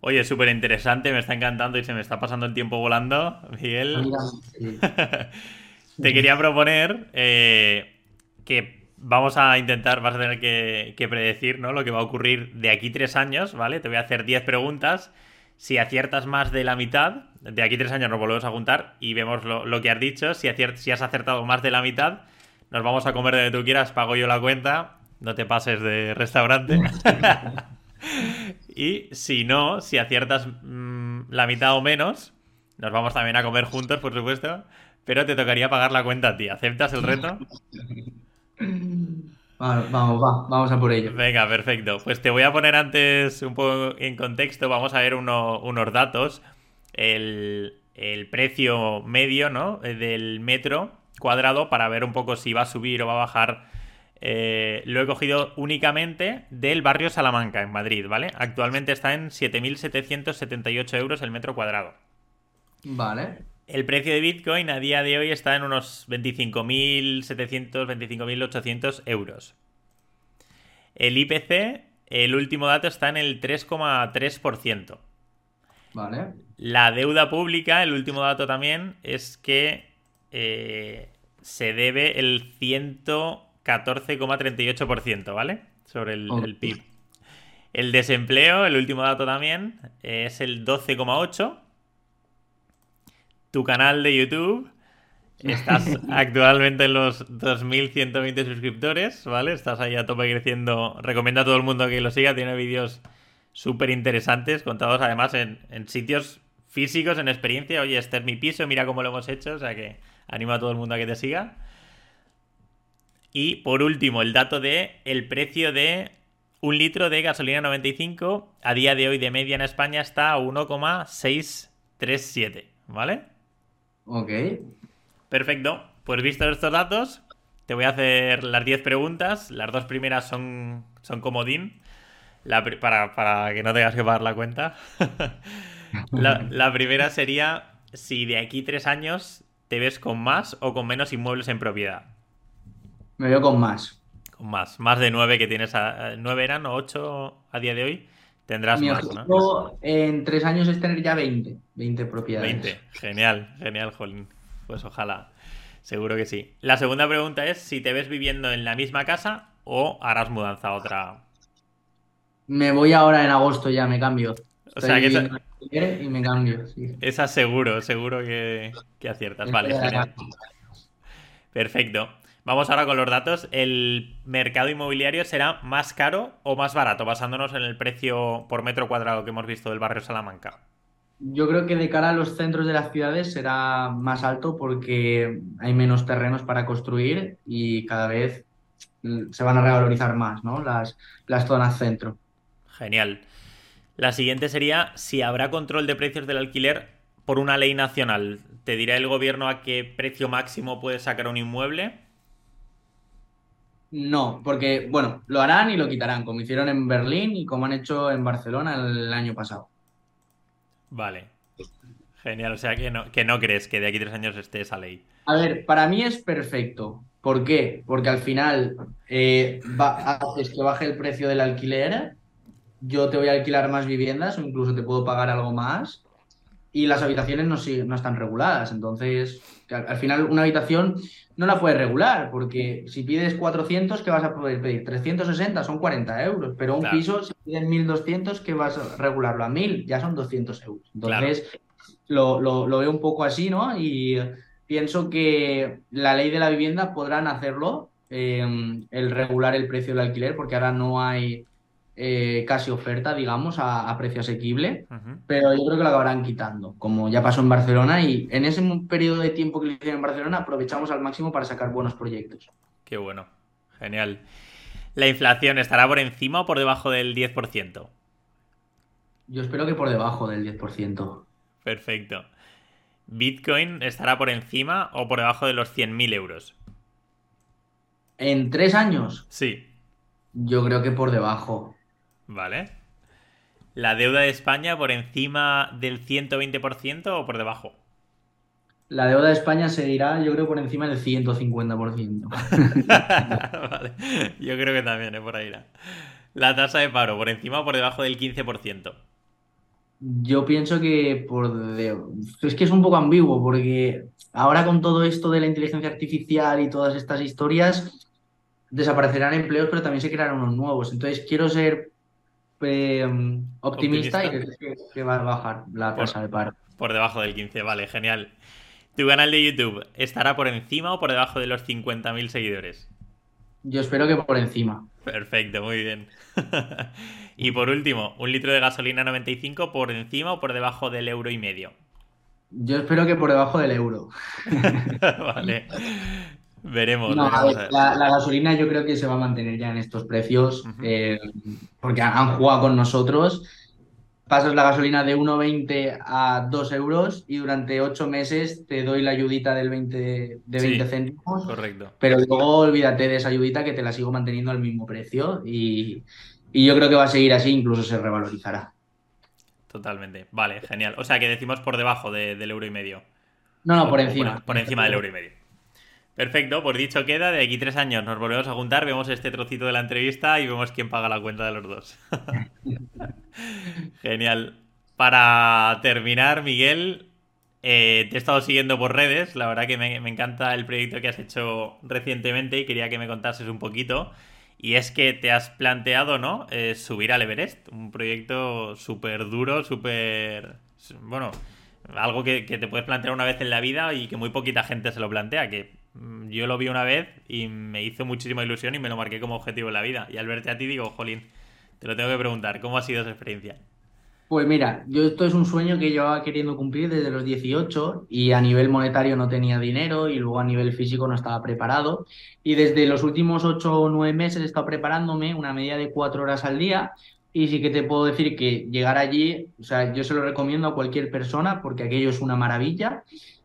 Speaker 2: Oye, súper interesante, me está encantando y se me está pasando el tiempo volando, Miguel. Te quería proponer eh, que vamos a intentar, vas a tener que, predecir ¿no? lo que va a ocurrir de aquí tres años, ¿vale? Te voy a hacer 10 preguntas. Si aciertas más de la mitad, de aquí tres años nos volvemos a juntar y vemos lo, que has dicho. Si, si, has acertado más de la mitad, nos vamos a comer donde tú quieras, pago yo la cuenta, no te pases de restaurante. y si no, si aciertas mm, la mitad o menos, nos vamos también a comer juntos, por supuesto, pero te tocaría pagar la cuenta a ti. ¿Aceptas el reto?
Speaker 1: Vamos, vamos a por ello.
Speaker 2: Venga, perfecto. Pues te voy a poner antes un poco en contexto. Vamos a ver unos datos. El, precio medio ¿no? del metro cuadrado para ver un poco si va a subir o va a bajar. Eh, lo he cogido únicamente del barrio Salamanca, en Madrid, ¿vale? Actualmente está en 7.778 euros el metro cuadrado.
Speaker 1: Vale.
Speaker 2: El precio de Bitcoin a día de hoy está en unos 25.700, 25.800 euros. El IPC, el último dato está en el 3,3%.
Speaker 1: Vale.
Speaker 2: La deuda pública, el último dato también, es que eh, se debe el 114,38%, ¿vale? Sobre el, el PIB. El desempleo, el último dato también, es el 12,8%. Tu canal de YouTube, estás actualmente en los 2.120 suscriptores, ¿vale? Estás ahí a tope creciendo. Recomiendo a todo el mundo que lo siga, tiene vídeos súper interesantes, contados además en, sitios físicos, en experiencia. Oye, este es mi piso, mira cómo lo hemos hecho, o sea que animo a todo el mundo a que te siga. Y por último, el dato de el precio de un litro de gasolina 95 a día de hoy de media en España está a 1,637, ¿vale?
Speaker 1: Ok.
Speaker 2: Perfecto. Pues visto estos datos, te voy a hacer las 10 preguntas. Las dos primeras son, son comodín. para, para, que no tengas que pagar la cuenta. la, primera sería si de aquí tres años te ves con más o con menos inmuebles en propiedad.
Speaker 1: Me veo con más.
Speaker 2: Con más. Más de nueve que tienes. A, ¿Nueve eran o ocho a día de hoy? Tendrás
Speaker 1: Mi más, ¿no? en tres años es tener ya 20, 20 propiedades.
Speaker 2: 20, genial, genial, Jolín. Pues ojalá, seguro que sí. La segunda pregunta es si te ves viviendo en la misma casa o harás mudanza a otra.
Speaker 1: Me voy ahora en agosto ya, me cambio. o sea que esa... y me cambio, sí.
Speaker 2: Esa seguro, seguro que, que aciertas. Vale, genial. Perfecto. Vamos ahora con los datos. ¿El mercado inmobiliario será más caro o más barato, basándonos en el precio por metro cuadrado que hemos visto del barrio Salamanca?
Speaker 1: Yo creo que de cara a los centros de las ciudades será más alto porque hay menos terrenos para construir y cada vez mm, se van a revalorizar más, ¿no? Las, las zonas centro.
Speaker 2: Genial. La siguiente sería si habrá control de precios del alquiler por una ley nacional. ¿Te dirá el gobierno a qué precio máximo puede sacar un inmueble?
Speaker 1: No, porque, bueno, lo harán y lo quitarán, como hicieron en Berlín y como han hecho en Barcelona el año pasado.
Speaker 2: Vale. Genial, o sea que no, que no crees que de aquí a tres años esté esa ley.
Speaker 1: A ver, para mí es perfecto. ¿Por qué? Porque al final eh, haces que baje el precio del alquiler, yo te voy a alquilar más viviendas o incluso te puedo pagar algo más y las habitaciones no, no están reguladas. Entonces, al, final una habitación no la puedes regular, porque si pides 400, ¿qué vas a poder pedir? 360 son 40 euros, pero un piso, si pides 1200, ¿qué vas a regularlo a 1000? Ya son 200 euros. Entonces, lo, lo, veo un poco así, ¿no? Y pienso que la ley de la vivienda podrán hacerlo, eh, el regular el precio del alquiler, porque ahora no hay eh, casi oferta, digamos, a, precio asequible, pero yo creo que lo acabarán quitando, como ya pasó en Barcelona y en ese periodo de tiempo que lo hicieron en Barcelona aprovechamos al máximo para sacar buenos proyectos.
Speaker 2: Qué bueno, genial. ¿La inflación estará por encima o por debajo del 10%?
Speaker 1: Yo espero que por debajo del 10%.
Speaker 2: Perfecto. ¿Bitcoin estará por encima o por debajo de los 100.000 euros?
Speaker 1: ¿En tres años?
Speaker 2: Sí.
Speaker 1: Yo creo que por debajo.
Speaker 2: Vale. ¿La deuda de España por encima del 120% o por debajo?
Speaker 1: La deuda de España seguirá, yo creo, por encima del 150%.
Speaker 2: vale. Yo creo que también, es ¿eh? por ahí. La tasa de paro, ¿por encima o por debajo del 15%?
Speaker 1: Yo pienso que por es que es un poco ambiguo, porque ahora con todo esto de la inteligencia artificial y todas estas historias, desaparecerán empleos, pero también se crearán unos nuevos. Entonces quiero ser eh, optimista, y que, que, va a bajar la tasa de paro.
Speaker 2: Por debajo del 15, vale, genial. ¿Tu canal de YouTube estará por encima o por debajo de los 50.000 seguidores?
Speaker 1: Yo espero que por encima.
Speaker 2: Perfecto, muy bien. y por último, ¿un litro de gasolina 95 por encima o por debajo del euro y medio?
Speaker 1: Yo espero que por debajo del euro.
Speaker 2: vale. Veremos.
Speaker 1: La, gasolina yo creo que se va a mantener ya en estos precios eh, porque han, jugado con nosotros. Pasas la gasolina de 1,20 a 2 euros y durante 8 meses te doy la ayudita del 20, de 20 céntimos.
Speaker 2: Correcto.
Speaker 1: Pero luego olvídate de esa ayudita que te la sigo manteniendo al mismo precio y, yo creo que va a seguir así, incluso se revalorizará.
Speaker 2: Totalmente. Vale, genial. O sea que decimos por debajo del euro y medio.
Speaker 1: No, no, por encima.
Speaker 2: por encima del euro y medio. Perfecto, pues dicho queda, de aquí tres años nos volvemos a juntar, vemos este trocito de la entrevista y vemos quién paga la cuenta de los dos. Genial. Para terminar, Miguel, eh, te he estado siguiendo por redes, la verdad que me, encanta el proyecto que has hecho recientemente y quería que me contases un poquito. Y es que te has planteado, ¿no? Eh, subir al Everest, un proyecto súper duro, súper... Bueno, algo que, que te puedes plantear una vez en la vida y que muy poquita gente se lo plantea, que yo lo vi una vez y me hizo muchísima ilusión y me lo marqué como objetivo en la vida. Y al verte a ti digo, jolín, te lo tengo que preguntar, ¿cómo ha sido esa experiencia?
Speaker 1: Pues mira, yo esto es un sueño que llevaba queriendo cumplir desde los 18 y a nivel monetario no tenía dinero y luego a nivel físico no estaba preparado. Y desde los últimos 8 o 9 meses he estado preparándome una media de 4 horas al día y sí que te puedo decir que llegar allí, o sea, yo se lo recomiendo a cualquier persona porque aquello es una maravilla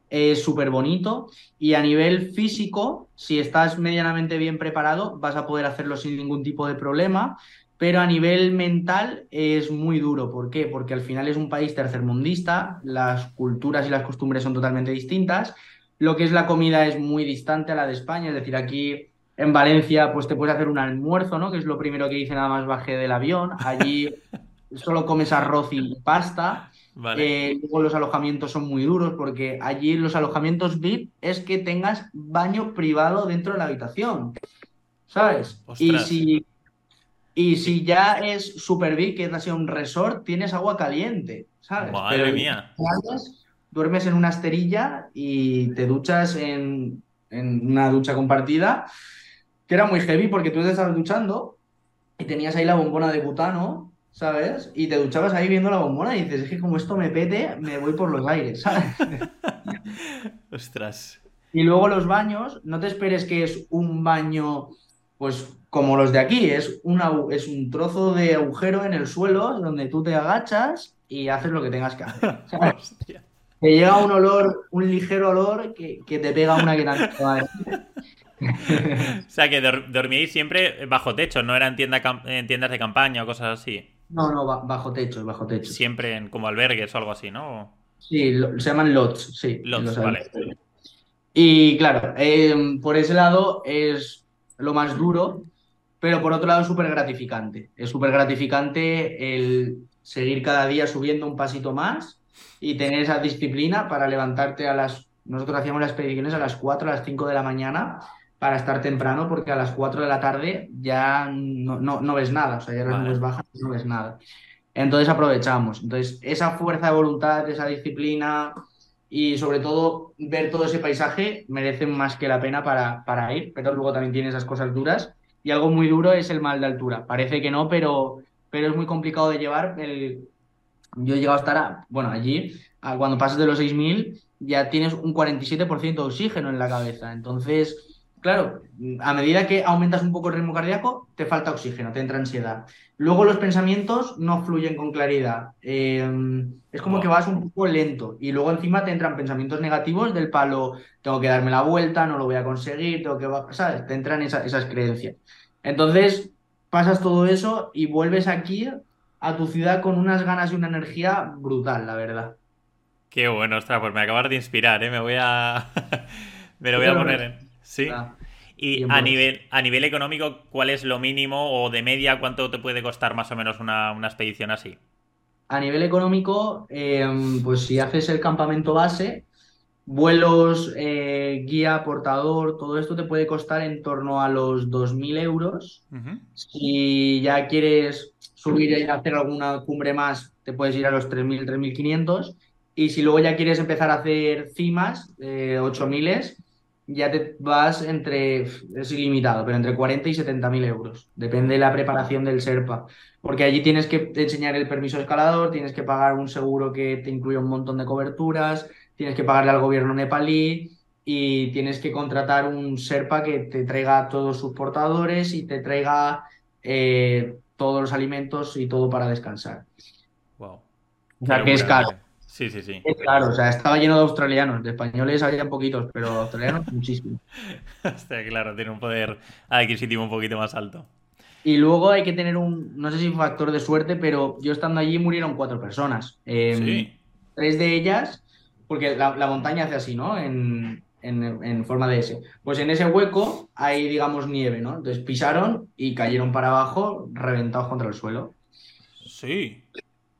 Speaker 1: es súper bonito y a nivel físico, si estás medianamente bien preparado, vas a poder hacerlo sin ningún tipo de problema, pero a nivel mental es muy duro. ¿Por qué? Porque al final es un país tercermundista, las culturas y las costumbres son totalmente distintas, lo que es la comida es muy distante a la de España, es decir, aquí en Valencia pues te puedes hacer un almuerzo, ¿no? Que es lo primero que hice nada más bajé del avión, allí solo comes arroz y pasta eh, luego los alojamientos son muy duros porque allí los alojamientos VIP es que tengas baño privado dentro de la habitación. ¿Sabes? Y si, y si ya es super VIP, que es así un resort, tienes agua caliente. ¿Sabes?
Speaker 2: Madre mía.
Speaker 1: Duermes en una esterilla y te duchas en, una ducha compartida, que era muy heavy porque tú te estabas duchando y tenías ahí la bombona de butano ¿sabes? Y te duchabas ahí viendo la bombona y dices, es que como esto me pete, me voy por los aires, ¿sabes?
Speaker 2: Ostras.
Speaker 1: Y luego los baños, no te esperes que es un baño, pues como los de aquí, es, una, es un trozo de agujero en el suelo donde tú te agachas y haces lo que tengas que hacer. ¿sabes?
Speaker 2: Hostia.
Speaker 1: Te llega un olor, un ligero olor que, que te pega una que
Speaker 2: O sea que dor- dormíais siempre bajo techo, no eran tienda en tiendas de campaña o cosas así.
Speaker 1: No, no, ba- bajo techo, bajo techo.
Speaker 2: Siempre en como albergues o algo así, ¿no?
Speaker 1: Sí, lo- se llaman lots, sí.
Speaker 2: Lots,
Speaker 1: los
Speaker 2: vale.
Speaker 1: Y claro, eh, por ese lado es lo más duro, pero por otro lado es súper gratificante. Es súper gratificante el seguir cada día subiendo un pasito más y tener esa disciplina para levantarte a las... Nosotros hacíamos las expediciones a las 4, a las 5 de la mañana para estar temprano porque a las 4 de la tarde ya no, no, no ves nada, o sea, ya las nubes bajas no ves nada. Entonces aprovechamos. Entonces, esa fuerza de voluntad, esa disciplina y sobre todo ver todo ese paisaje merece más que la pena para, para ir, pero luego también tiene esas cosas duras. Y algo muy duro es el mal de altura. Parece que no, pero, pero es muy complicado de llevar. El... Yo he llegado a estar, a- bueno, allí, a- cuando pasas de los 6.000, ya tienes un 47% de oxígeno en la cabeza. Entonces, claro, a medida que aumentas un poco el ritmo cardíaco, te falta oxígeno, te entra ansiedad. Luego los pensamientos no fluyen con claridad. Eh, es como que vas un poco lento y luego encima te entran pensamientos negativos del palo, tengo que darme la vuelta, no lo voy a conseguir, tengo que, ¿sabes? Te entran esa- esas creencias. Entonces pasas todo eso y vuelves aquí a tu ciudad con unas ganas y una energía brutal, la verdad.
Speaker 2: Qué bueno, ostras, pues me acabas de inspirar, ¿eh? Me voy a... Me lo voy a poner en... Sí.
Speaker 1: Ah,
Speaker 2: Y a nivel, a nivel económico, ¿cuál es lo mínimo o de media cuánto te puede costar más o menos una, una expedición así?
Speaker 1: A nivel económico, eh, pues si haces el campamento base, vuelos, eh, guía, portador, todo esto te puede costar en torno a los 2.000 euros. Si ya quieres subir y hacer alguna cumbre más, te puedes ir a los 3.000, 3.500. Y si luego ya quieres empezar a hacer cimas, eh, 8.000, ya te vas entre, es ilimitado, pero entre 40 y 70.000 euros. Depende de la preparación del Sherpa. Porque allí tienes que enseñar el permiso de escalador, tienes que pagar un seguro que te incluye un montón de coberturas, tienes que pagarle al gobierno nepalí y tienes que contratar un Sherpa que te traiga todos sus portadores y te traiga eh, todos los alimentos y todo para descansar.
Speaker 2: Wow.
Speaker 1: O sea que es caro.
Speaker 2: Sí, sí, sí.
Speaker 1: Es caro, o sea, estaba lleno de australianos, de españoles había poquitos, pero de australianos muchísimo.
Speaker 2: Está claro, tiene un poder adquisitivo un poquito más alto.
Speaker 1: Y luego hay que tener un, no sé si factor de suerte, pero yo estando allí murieron cuatro personas. Eh,
Speaker 2: Sí.
Speaker 1: Tres de ellas, porque la, la montaña hace así, ¿no? En, en- en forma de S. Pues en ese hueco hay, digamos, nieve, ¿no? Entonces pisaron y cayeron para abajo, reventados contra el suelo.
Speaker 2: Sí.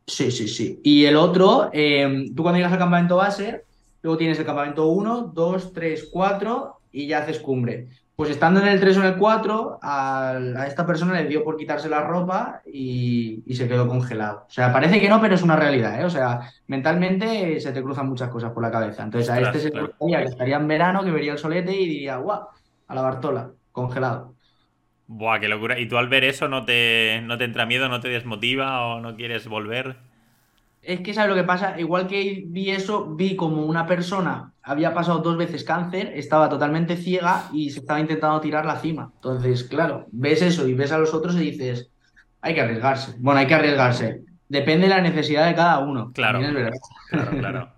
Speaker 1: Sí, sí, sí. Y el otro, eh, tú cuando llegas al campamento base, luego tienes el campamento 1, 2, 3, 4 y ya haces cumbre. Pues estando en el 3 o en el 4, al- a, esta persona le dio por quitarse la ropa y, y se quedó congelado. O sea, parece que no, pero es una realidad, ¿eh? O sea, mentalmente se te cruzan muchas cosas por la cabeza. Entonces a este se
Speaker 2: claro.
Speaker 1: que estaría en verano, que vería el solete y diría, guau, a la Bartola, congelado.
Speaker 2: Buah, qué locura. ¿Y tú al ver eso no te, no te entra miedo, no te desmotiva o no quieres volver?
Speaker 1: Es que, ¿sabes lo que pasa? Igual que vi eso, vi como una persona había pasado dos veces cáncer, estaba totalmente ciega y se estaba intentando tirar la cima. Entonces, claro, ves eso y ves a los otros y dices, hay que arriesgarse. Bueno, hay que arriesgarse. Depende de la necesidad de cada uno.
Speaker 2: Claro.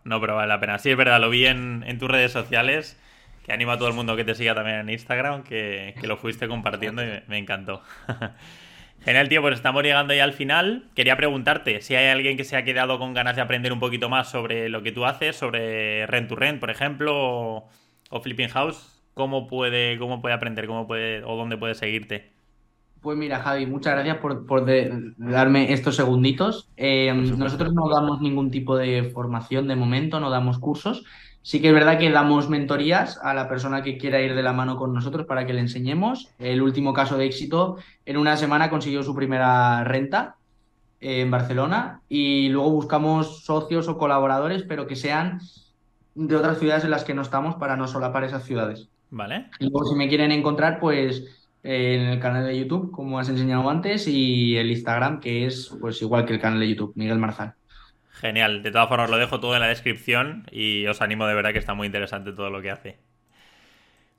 Speaker 2: No, pero vale la pena. Sí, es verdad, lo vi en, en tus redes sociales, que animo a todo el mundo que te siga también en Instagram, que, que lo fuiste compartiendo y me, me encantó. Genial, tío, pues estamos llegando ya al final. Quería preguntarte si hay alguien que se ha quedado con ganas de aprender un poquito más sobre lo que tú haces, sobre Rent to Rent, por ejemplo, o, o Flipping House, ¿cómo puede, cómo puede aprender, cómo puede, o dónde puede seguirte?
Speaker 1: Pues mira, Javi, muchas gracias por, por de- darme estos segunditos. Eh, nosotros no damos ningún tipo de formación de momento, no damos cursos. Sí que es verdad que damos mentorías a la persona que quiera ir de la mano con nosotros para que le enseñemos. El último caso de éxito, en una semana consiguió su primera renta eh, en Barcelona y luego buscamos socios o colaboradores, pero que sean de otras ciudades en las que no estamos para no solapar esas ciudades.
Speaker 2: ¿Vale?
Speaker 1: Y luego, si me quieren encontrar, pues en el canal de YouTube, como has enseñado antes, y el Instagram, que es pues igual que el canal de YouTube, Miguel Marzal.
Speaker 2: Genial. De todas formas, lo dejo todo en la descripción y os animo de verdad que está muy interesante todo lo que hace.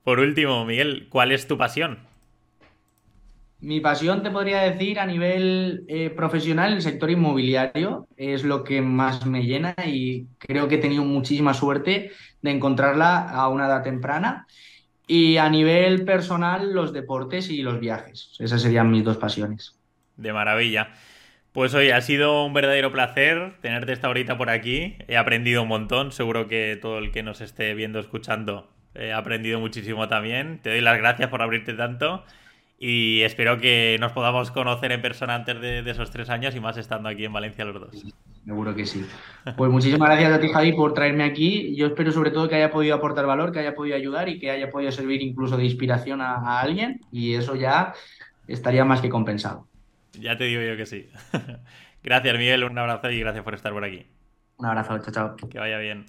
Speaker 2: Por último, Miguel, ¿cuál es tu pasión?
Speaker 1: Mi pasión, te podría decir, a nivel eh, profesional, el sector inmobiliario es lo que más me llena y creo que he tenido muchísima suerte de encontrarla a una edad temprana. Y a nivel personal, los deportes y los viajes. Esas serían mis dos pasiones.
Speaker 2: De maravilla. Pues hoy ha sido un verdadero placer tenerte esta horita por aquí. He aprendido un montón. Seguro que todo el que nos esté viendo, escuchando, ha aprendido muchísimo también. Te doy las gracias por abrirte tanto. Y espero que nos podamos conocer en persona antes de, esos tres años y más estando aquí en Valencia los dos.
Speaker 1: Seguro que sí. Pues muchísimas gracias a ti, Javi, por traerme aquí. Yo espero sobre todo que haya podido aportar valor, que haya podido ayudar y que haya podido servir incluso de inspiración a, alguien. Y eso ya estaría más que compensado.
Speaker 2: Ya te digo yo que sí. gracias, Miguel. Un abrazo y gracias por estar por aquí.
Speaker 1: Un abrazo, chao, chao.
Speaker 2: Que vaya bien.